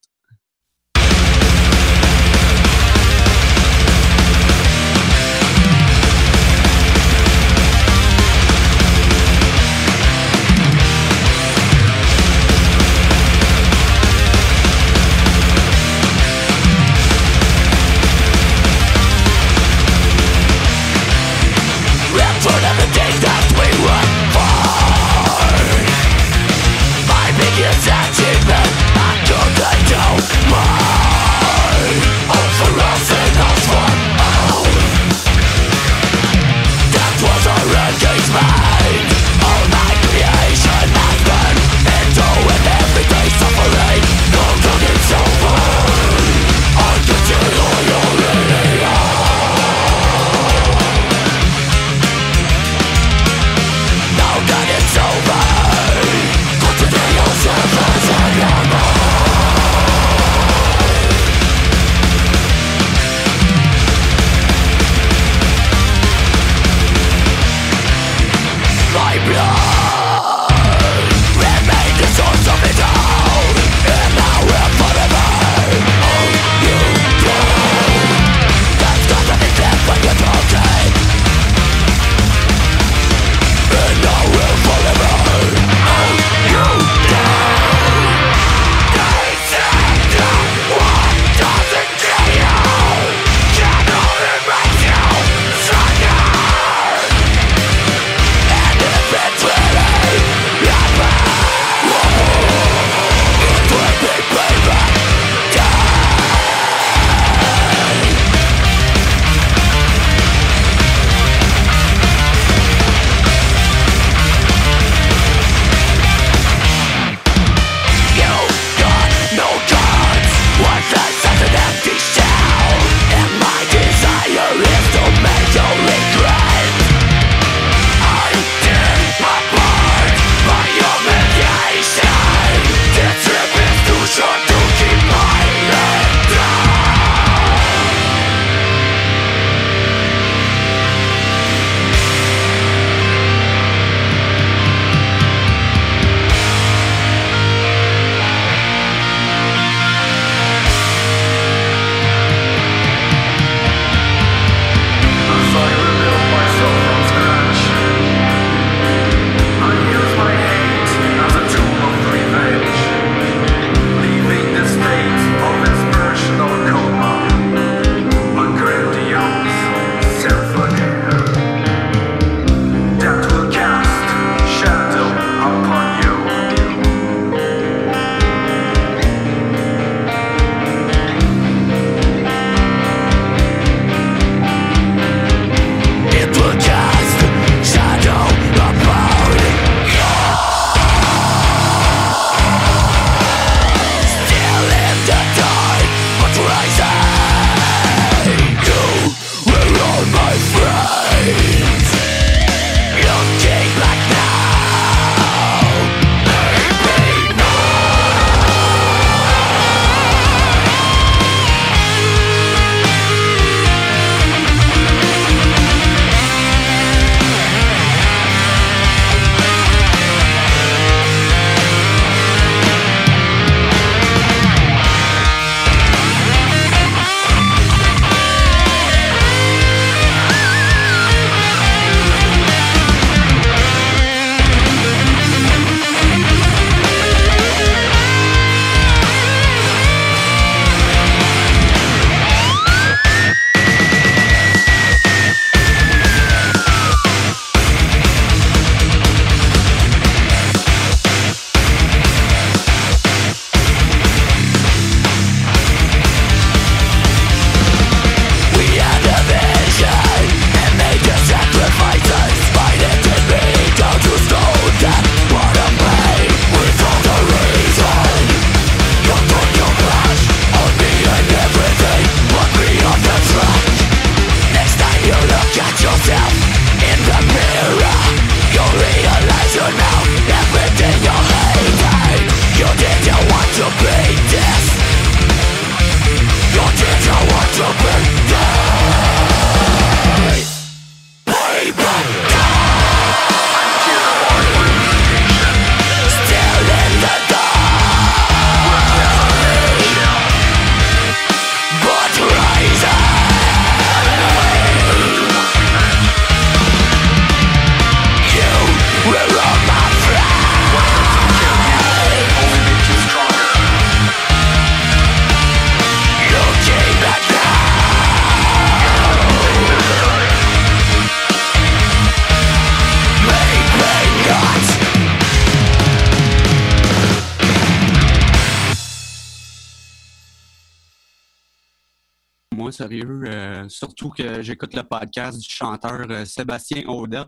Surtout que j'écoute le podcast du chanteur euh, Sébastien Audette.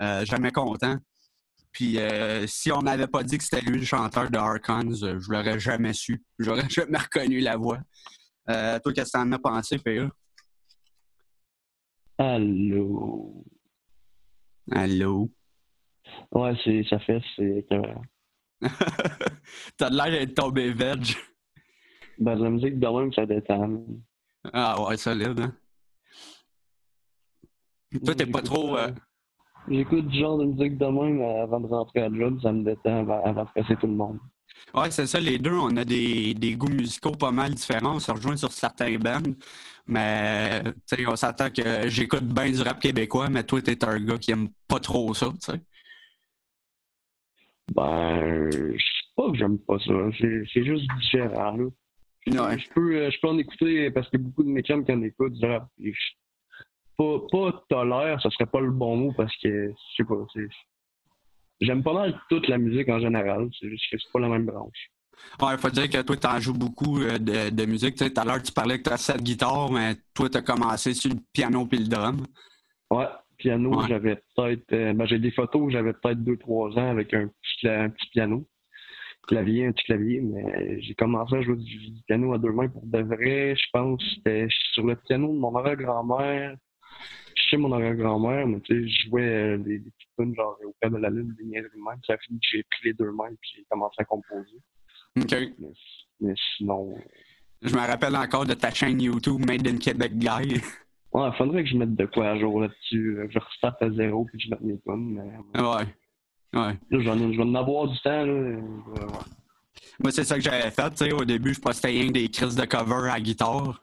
Euh, jamais content. Puis euh, si on m'avait pas dit que c'était lui le chanteur de Archons, euh, je l'aurais jamais su. J'aurais [LAUGHS] jamais reconnu la voix. Euh, toi, qu'est-ce que t'en as pensé, PA? Allô? Allô? Ouais, c'est, ça fait, c'est. [LAUGHS] T'as de l'air d'être tombé veg. Ben, la musique de même, ça détend. Ah ouais, solide, hein? Toi, t'es pas trop... euh, J'écoute du genre de musique de même avant de rentrer à job, ça me détend avant, avant de passer tout le monde. Ouais, c'est ça, les deux, on a des, des goûts musicaux pas mal différents. On se rejoint sur certains bands. Mais, tu sais, on s'attend que j'écoute bien du rap québécois, mais toi, t'es un gars qui aime pas trop ça, tu sais. Ben, je sais pas que j'aime pas ça. C'est, juste différent, là. Ouais. Je peux, euh, je peux en écouter parce que beaucoup de mes chums qui en écoutent du rap. je- Pas, pas tolère, ça serait pas le bon mot parce que, je sais pas. J'aime pas mal toute la musique en général, c'est juste que c'est pas la même branche. Ouais, faut dire que toi, t'en joues beaucoup euh, de, de musique. Tu tout à l'heure, tu parlais que t'as sept guitares, mais toi, t'as commencé sur le piano puis le drum. Ouais, piano, Ouais. j'avais peut-être. euh, ben, j'ai des photos où j'avais peut-être 2-3 ans avec un petit, un petit piano. Clavier, un petit clavier, mais j'ai commencé à jouer du, du piano à deux mains pour de vrai. Je pense c'était sur le piano de mon arrière-grand-mère. Chez mon arrière-grand-mère, mais tu sais, je jouais euh, des, des petites tunes genre au père de la lune, des niaiseries de même. Ça a fini que j'ai pris les deux mains puis j'ai commencé à composer. OK. Mais, mais sinon. Je me rappelle encore de ta chaîne YouTube Made in Québec Guy. [LAUGHS] Ouais, faudrait que je mette de quoi à jour là-dessus. là. Je restarte à zéro puis je mette mes tunes, mais. ouais. Ouais. Là, j'en ai- je vais en avoir du temps, là. Euh, ouais. Moi, c'est ça que j'avais fait. tu sais, Au début, je postais rien que des crises de cover à guitare.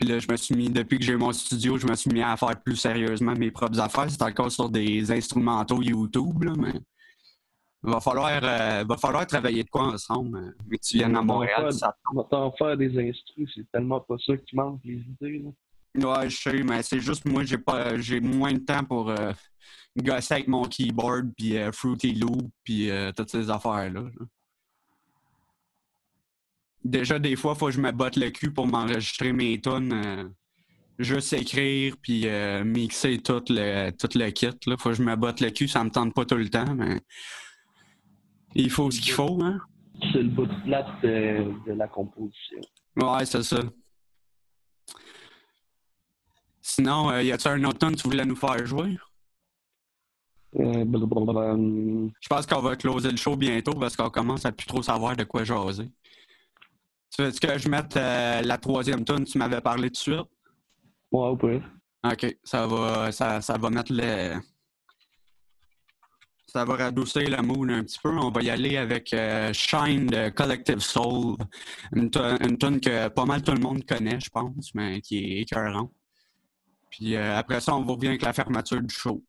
Puis là, je me suis mis, depuis que j'ai mon studio, je me suis mis à faire plus sérieusement mes propres affaires. C'est encore sur des instrumentaux YouTube, là, mais il va falloir, euh, va falloir travailler de quoi ensemble. euh, Mais que tu viennes à Montréal, ça On va t'en faire des instrus, c'est tellement pas ça qui manque, les idées, là. Ouais, je sais, mais c'est juste moi, j'ai pas j'ai moins de temps pour euh, gosser avec mon keyboard, puis euh, Fruity Loop, puis euh, toutes ces affaires-là. là. Déjà, des fois, faut que je me botte le cul pour m'enregistrer mes tunes. euh, juste écrire, puis euh, mixer tout le, tout le kit. Là. Faut que je me botte le cul, ça me tente pas tout le temps, mais il faut ce qu'il faut, hein? C'est le bout de plate de, de la composition. Ouais, c'est ça. Sinon, euh, y a-tu un autre tune que tu voulais nous faire jouer? Euh, Je pense qu'on va closer le show bientôt parce qu'on commence à plus trop savoir de quoi jaser. Tu veux que je mette euh, la troisième tune? Tu m'avais parlé tout de suite? Ouais, pire. Ok, ça va, ça, ça va mettre le. Ça va radoucir le mood un petit peu. On va y aller avec euh, Shine de Collective Soul. Une, tu- une tune que pas mal tout le monde connaît, je pense, mais qui est écœurante. Puis euh, après ça, on revient avec la fermeture du show.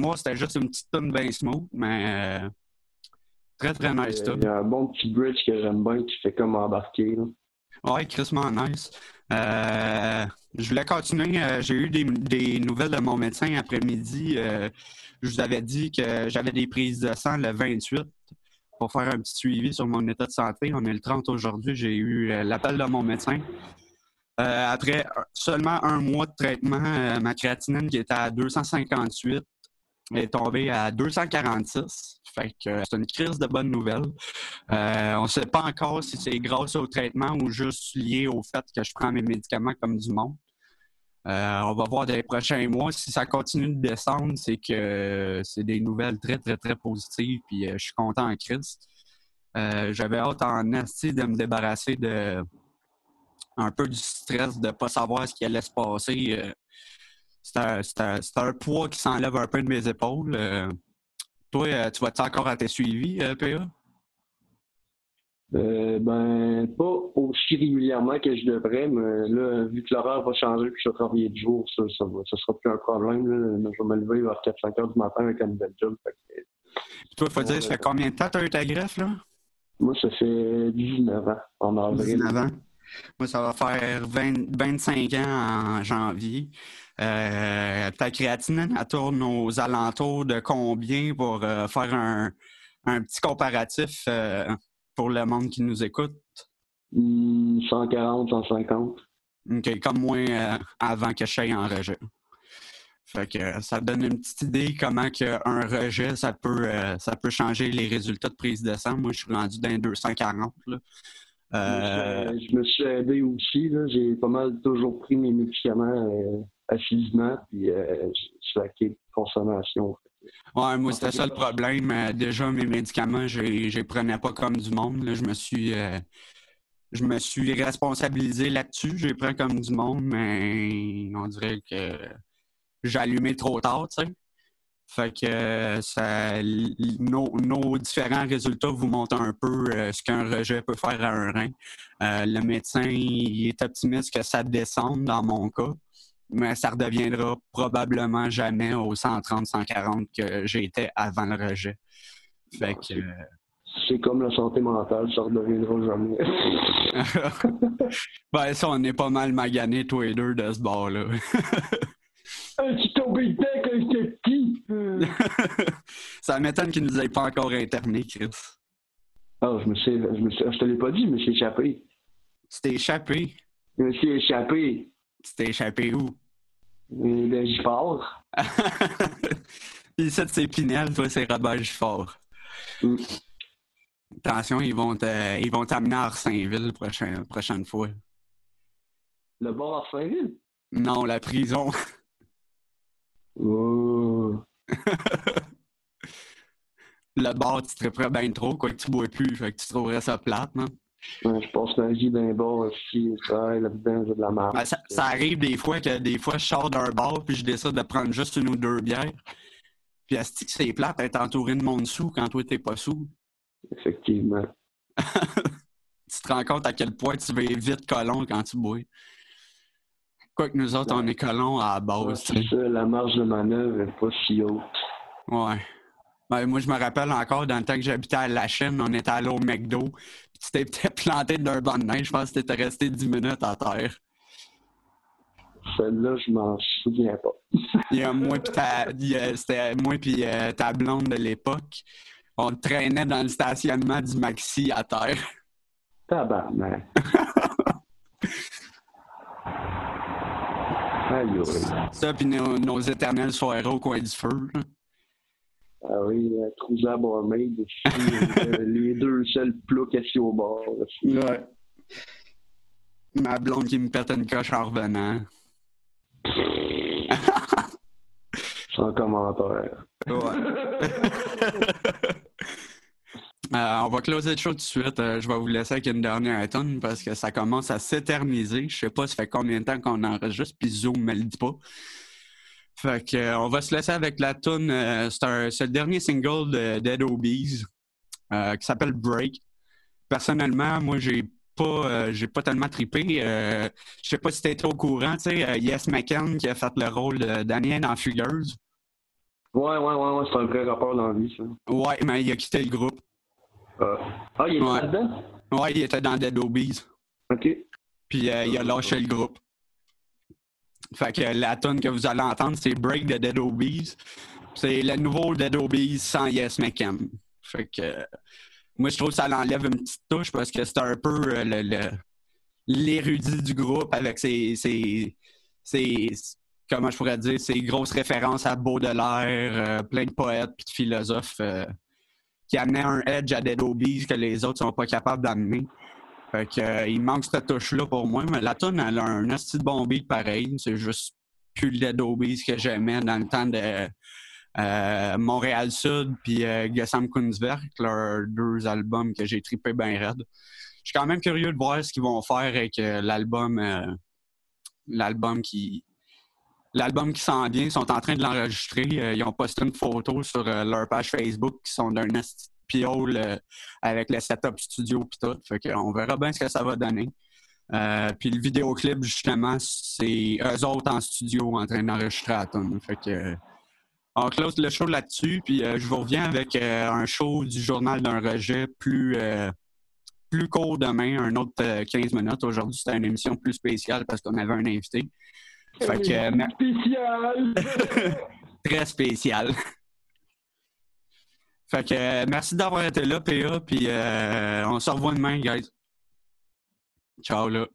Mémoire, c'était juste une petite tonne bien smooth, mais euh, très très nice Il y a un bon petit bridge que j'aime bien qui fait comme embarquer. Là. Ouais, crissement nice. Euh, je voulais continuer. euh, J'ai eu des, des nouvelles de mon médecin après-midi. Euh, je vous avais dit que j'avais des prises de sang le 28 pour faire un petit suivi sur mon état de santé. On est le 30 aujourd'hui. J'ai eu l'appel de mon médecin. Après seulement un mois de traitement, ma créatinine qui était à 258 est tombée à 246. Fait que euh, c'est une crise de bonnes nouvelles. Euh, on ne sait pas encore si c'est grâce au traitement ou juste lié au fait que je prends mes médicaments comme du monde. Euh, on va voir dans les prochains mois. Si ça continue de descendre, c'est que c'est des nouvelles très, très, très positives. Puis je suis content en Christ. Euh, J'avais hâte en esti de me débarrasser de un peu du stress de ne pas savoir ce qui allait se passer. C'est un, un- un poids qui s'enlève un peu de mes épaules. Euh, toi, euh, tu vas-tu encore à tes suivis, euh, PA? Euh, ben, pas aussi régulièrement que je devrais, mais là, vu que l'horaire va changer puis je vais travailler de jour, ça, ça, va, ça sera plus un problème. Là. Je vais me lever vers 4-5 heures du matin avec un nouvel job. Fait que, Puis toi, il faut dire, ça fait combien de temps que tu as eu ta greffe, là? moi, ça fait 19 ans en avril. 19 ans. Moi, ça va faire 20 25 ans en janvier. Euh, ta créatinine, elle tourne aux alentours de combien pour euh, faire un, un petit comparatif euh, pour le monde qui nous écoute? Hmm, 140, 150. OK, comme moi avant que je en rejet. Fait que ça donne une petite idée comment que un rejet, ça peut, ça peut changer les résultats de prise de sang. Moi, je suis rendu dans les 240. Là. Euh, Je me suis aidé aussi. J'ai pas mal toujours pris mes médicaments euh, assidûment, puis euh, j'ai slacké de consommation. Ouais, moi, c'était ça le problème. Euh, déjà, mes médicaments, je les prenais pas comme du monde. là. Je me suis euh, je me suis responsabilisé là-dessus. Je les prends comme du monde, mais on dirait que j'ai allumé trop tard, tu sais. Fait que euh, ça, nos, nos différents résultats vous montrent un peu euh, ce qu'un rejet peut faire à un rein. Euh, le médecin il est optimiste que ça descende dans mon cas, mais ça redeviendra probablement jamais au 130-140 que j'étais avant le rejet. Fait que, C'est comme la santé mentale, ça redeviendra jamais. [LAUGHS] ben ça, on est pas mal maganés tous les deux de ce bord-là. [LAUGHS] Tu tombé dedans quand j'étais ça m'étonne qu'il nous ait pas encore internés, Chris. Ah, je me suis, je me suis, je te l'ai pas dit, je me suis échappé. Tu t'es échappé. Je me suis échappé. Tu t'es échappé où? Et ben, j'y pars. [LAUGHS] Puis ça, c'est Pinel, toi, c'est Robert Gifford. Mm. Attention, ils vont te- ils vont t'amener à Arsainville prochaine, prochaine fois. Le bar à Saint-Ville? Non, la prison. [LAUGHS] Oh. [LAUGHS] Le bar, tu te ferais bien trop, quoi que tu bois plus, fait que tu trouverais ça plate, non? Ouais, je passe ma vie d'un bar aussi, travaille là-dedans, j'ai de la merde. Ben, ça, ça arrive des fois que des fois je sors d'un bar puis je décide de prendre juste une ou deux bières. Puis asti que c'est plate d'être entouré de monde sous quand toi t'es pas sous. Effectivement. [LAUGHS] Tu te rends compte à quel point tu vas vite colon quand tu bois. Quoique nous autres, on est colons à la base. C'est ça, la marge de manœuvre est pas si haute. Ouais. Ben, moi, je me rappelle encore dans le temps que j'habitais à La Chaîne, on était allé au McDo. Puis tu t'es peut-être [LAUGHS] planté d'un banc de neige. Je pense que t'étais resté 10 minutes à terre. Celle-là, je m'en souviens pas. Il y a moi [LAUGHS] puis ta, c'était moi puis euh, ta blonde de l'époque. On traînait dans le stationnement du Maxi à terre. Tabarnak. [LAUGHS] Aïe. Ça, puis nos, nos éternelles soirées au coin du feu. là. Ah oui, euh, Trousa Barmaid, les deux seuls plats cassés au bord. là. Ouais. Ma blonde qui me pète une coche en revenant. Sans commentaire. [LAUGHS] Euh, on va closer le show tout de suite. Euh, je vais vous laisser avec une dernière tonne parce que ça commence à s'éterniser. Je sais pas, ça fait combien de temps qu'on enregistre, puis Zoom me le dit pas. Fait que, euh, on va se laisser avec la tune. c'est le dernier single de Dead Obies qui s'appelle Break. Personnellement, moi, j'ai pas, j'ai pas tellement trippé. Euh, je sais pas si t'étais au courant, tu sais, Yes McCann qui a fait le rôle de Daniel dans Fugueuse. Ouais, ouais, ouais, ouais, c'est un vrai rapport dans la vie, ça. Ouais, mais il a quitté le groupe. Ah, ah il est Ouais. là-dedans? Ouais, il était dans Dead Obies. OK. Puis euh, il a lâché le groupe. Fait que la tune que vous allez entendre, c'est Break de Dead Obies. C'est le nouveau Dead Obies sans Yes McCann. Fait que moi, je trouve que ça l'enlève une petite touche parce que c'est un peu euh, le- le- l'érudit du groupe avec ses, ses, ses- comment je pourrais dire, ses grosses références à Baudelaire, euh, plein de poètes puis de philosophes euh, qui amenaient un edge à Dead Obies que les autres sont pas capables d'amener. Fait euh, il manque cette touche-là pour moi, mais la tune elle a un asti de bon beat pareil. C'est juste plus le Dead Obies que j'aimais dans le temps de euh, Montréal Sud puis euh, Gessam Kunzwerk, leurs deux albums que j'ai trippé bien raide. Je suis quand même curieux de voir ce qu'ils vont faire avec euh, l'album l'album qui l'album qui s'en vient. Ils sont en train de l'enregistrer. Euh, ils ont posté une photo sur euh, leur page Facebook qui sont d'un piole euh, avec le setup studio pis tout. Fait qu'on verra bien ce que ça va donner. Puis le vidéoclip, justement, c'est eux autres en studio en train d'enregistrer la tune. Fait que on close le show là-dessus, puis je vous reviens avec un show du journal d'un rejet plus plus court demain, un autre euh, 15 minutes. Aujourd'hui, c'était une émission plus spéciale parce qu'on avait un invité. Fait que euh, Spécial! [LAUGHS] très spécial. Fait que euh, merci d'avoir été là, PA, puis euh, on se revoit demain, guys. Ciao là.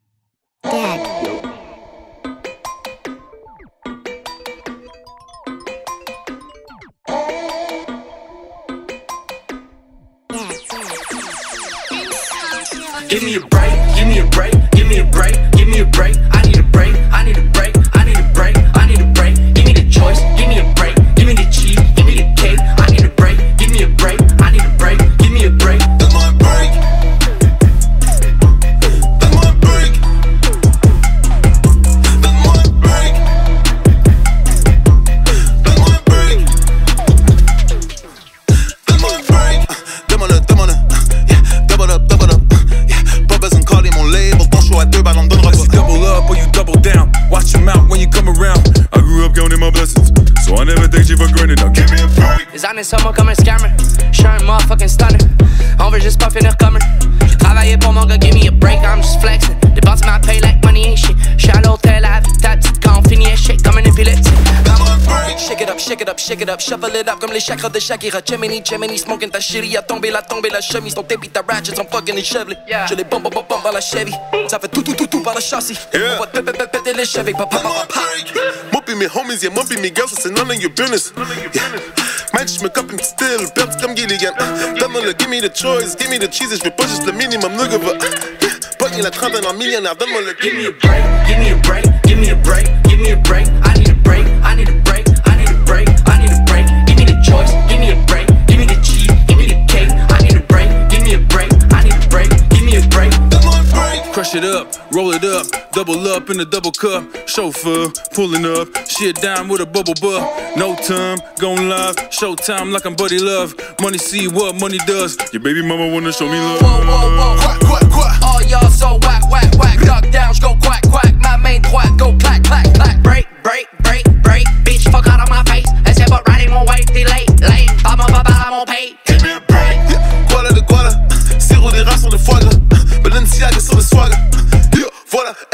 Give me a break, give me a break, give me a break, give me a break. I Les années sommes comme un scammer. J'suis un motherfucking stunner. On veut juste pas finir comme un. J'ai travaillé pour mon gars, give me a break, I'm just flexing. Dépense ma paye like money ain't shit. J'suis à l'hôtel avec it up, shake it up, shake it up, shuffle it up comme les chakras de Shakira. Gemini, Gemini, smoking ta chérie. A tombé la tombé la chemise. Ton tape, ta ratchet, sont fucking échevelés. Je les bombe, bombe, bombe par la Chevy. Ça fait tout, tout, tout, tout par la châssis. On va te péter, péter les Chevy. Pa, pa, pa, pa, pa. Moi pis mes homies, yeah, moi pis mes gars, ça c'est none of your business. Yeah. Man, je me copine still, belt comme Gilligan. Donne-moi le give me the choice, give me the cheese, je veux pas juste le minimum, nigga, va. Pogné la trentaine en millionnaire, donne-moi le Give me a break, give me a break, give me a break, give me a break. I need a Crush it up, roll it up, double up in a double cup. Chauffeur pulling up, shit down with a bubble butt. No time, going live, showtime like I'm Buddy Love. Money see what money does. Your baby mama wanna show me love. Whoa, whoa, whoa. Quack, quack, quack. All y'all so whack, whack, whack. Duck down, go quack, quack. My main droite, go clack, clack, clack. Break, break, break, break. Bitch, fuck out of my face. Essaie pas de rider mon wave, t'es late, late. Pas mon papa à mon pay. Give me a break. Guala de guala, sirop des rats sur le foie gras. Balenciaga sur le swag.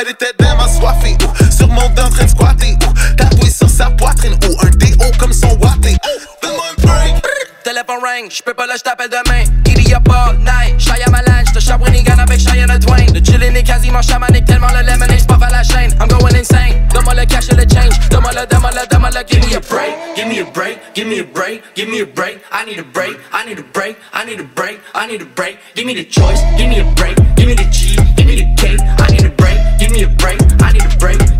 Elle était damn assoiffée, ouh. Sur mon dos en train de squatter, ouh. Tapoué sur sa poitrine, ou Un déo comme son watté, Donne-moi un break. Téléphone ring, j'peux pas là, j't'appelle demain. Giddy up all night, Shia Malange, te Shawinigan avec Cheyenne Twain. Le chillin' est quasiment chamanique, tellement le lemonade, j'poffe à la chaîne. I'm going insane, donne-moi le cash et le change. Donne-moi le, donne-moi le, donne-moi le, give me a break. Give me a break, give me a break, give me a break. I need a break, I need a break, I need a break, I need a break. Give me the choice, give me a break, give me the cheese, give me the cake break, give me a break, I need a break.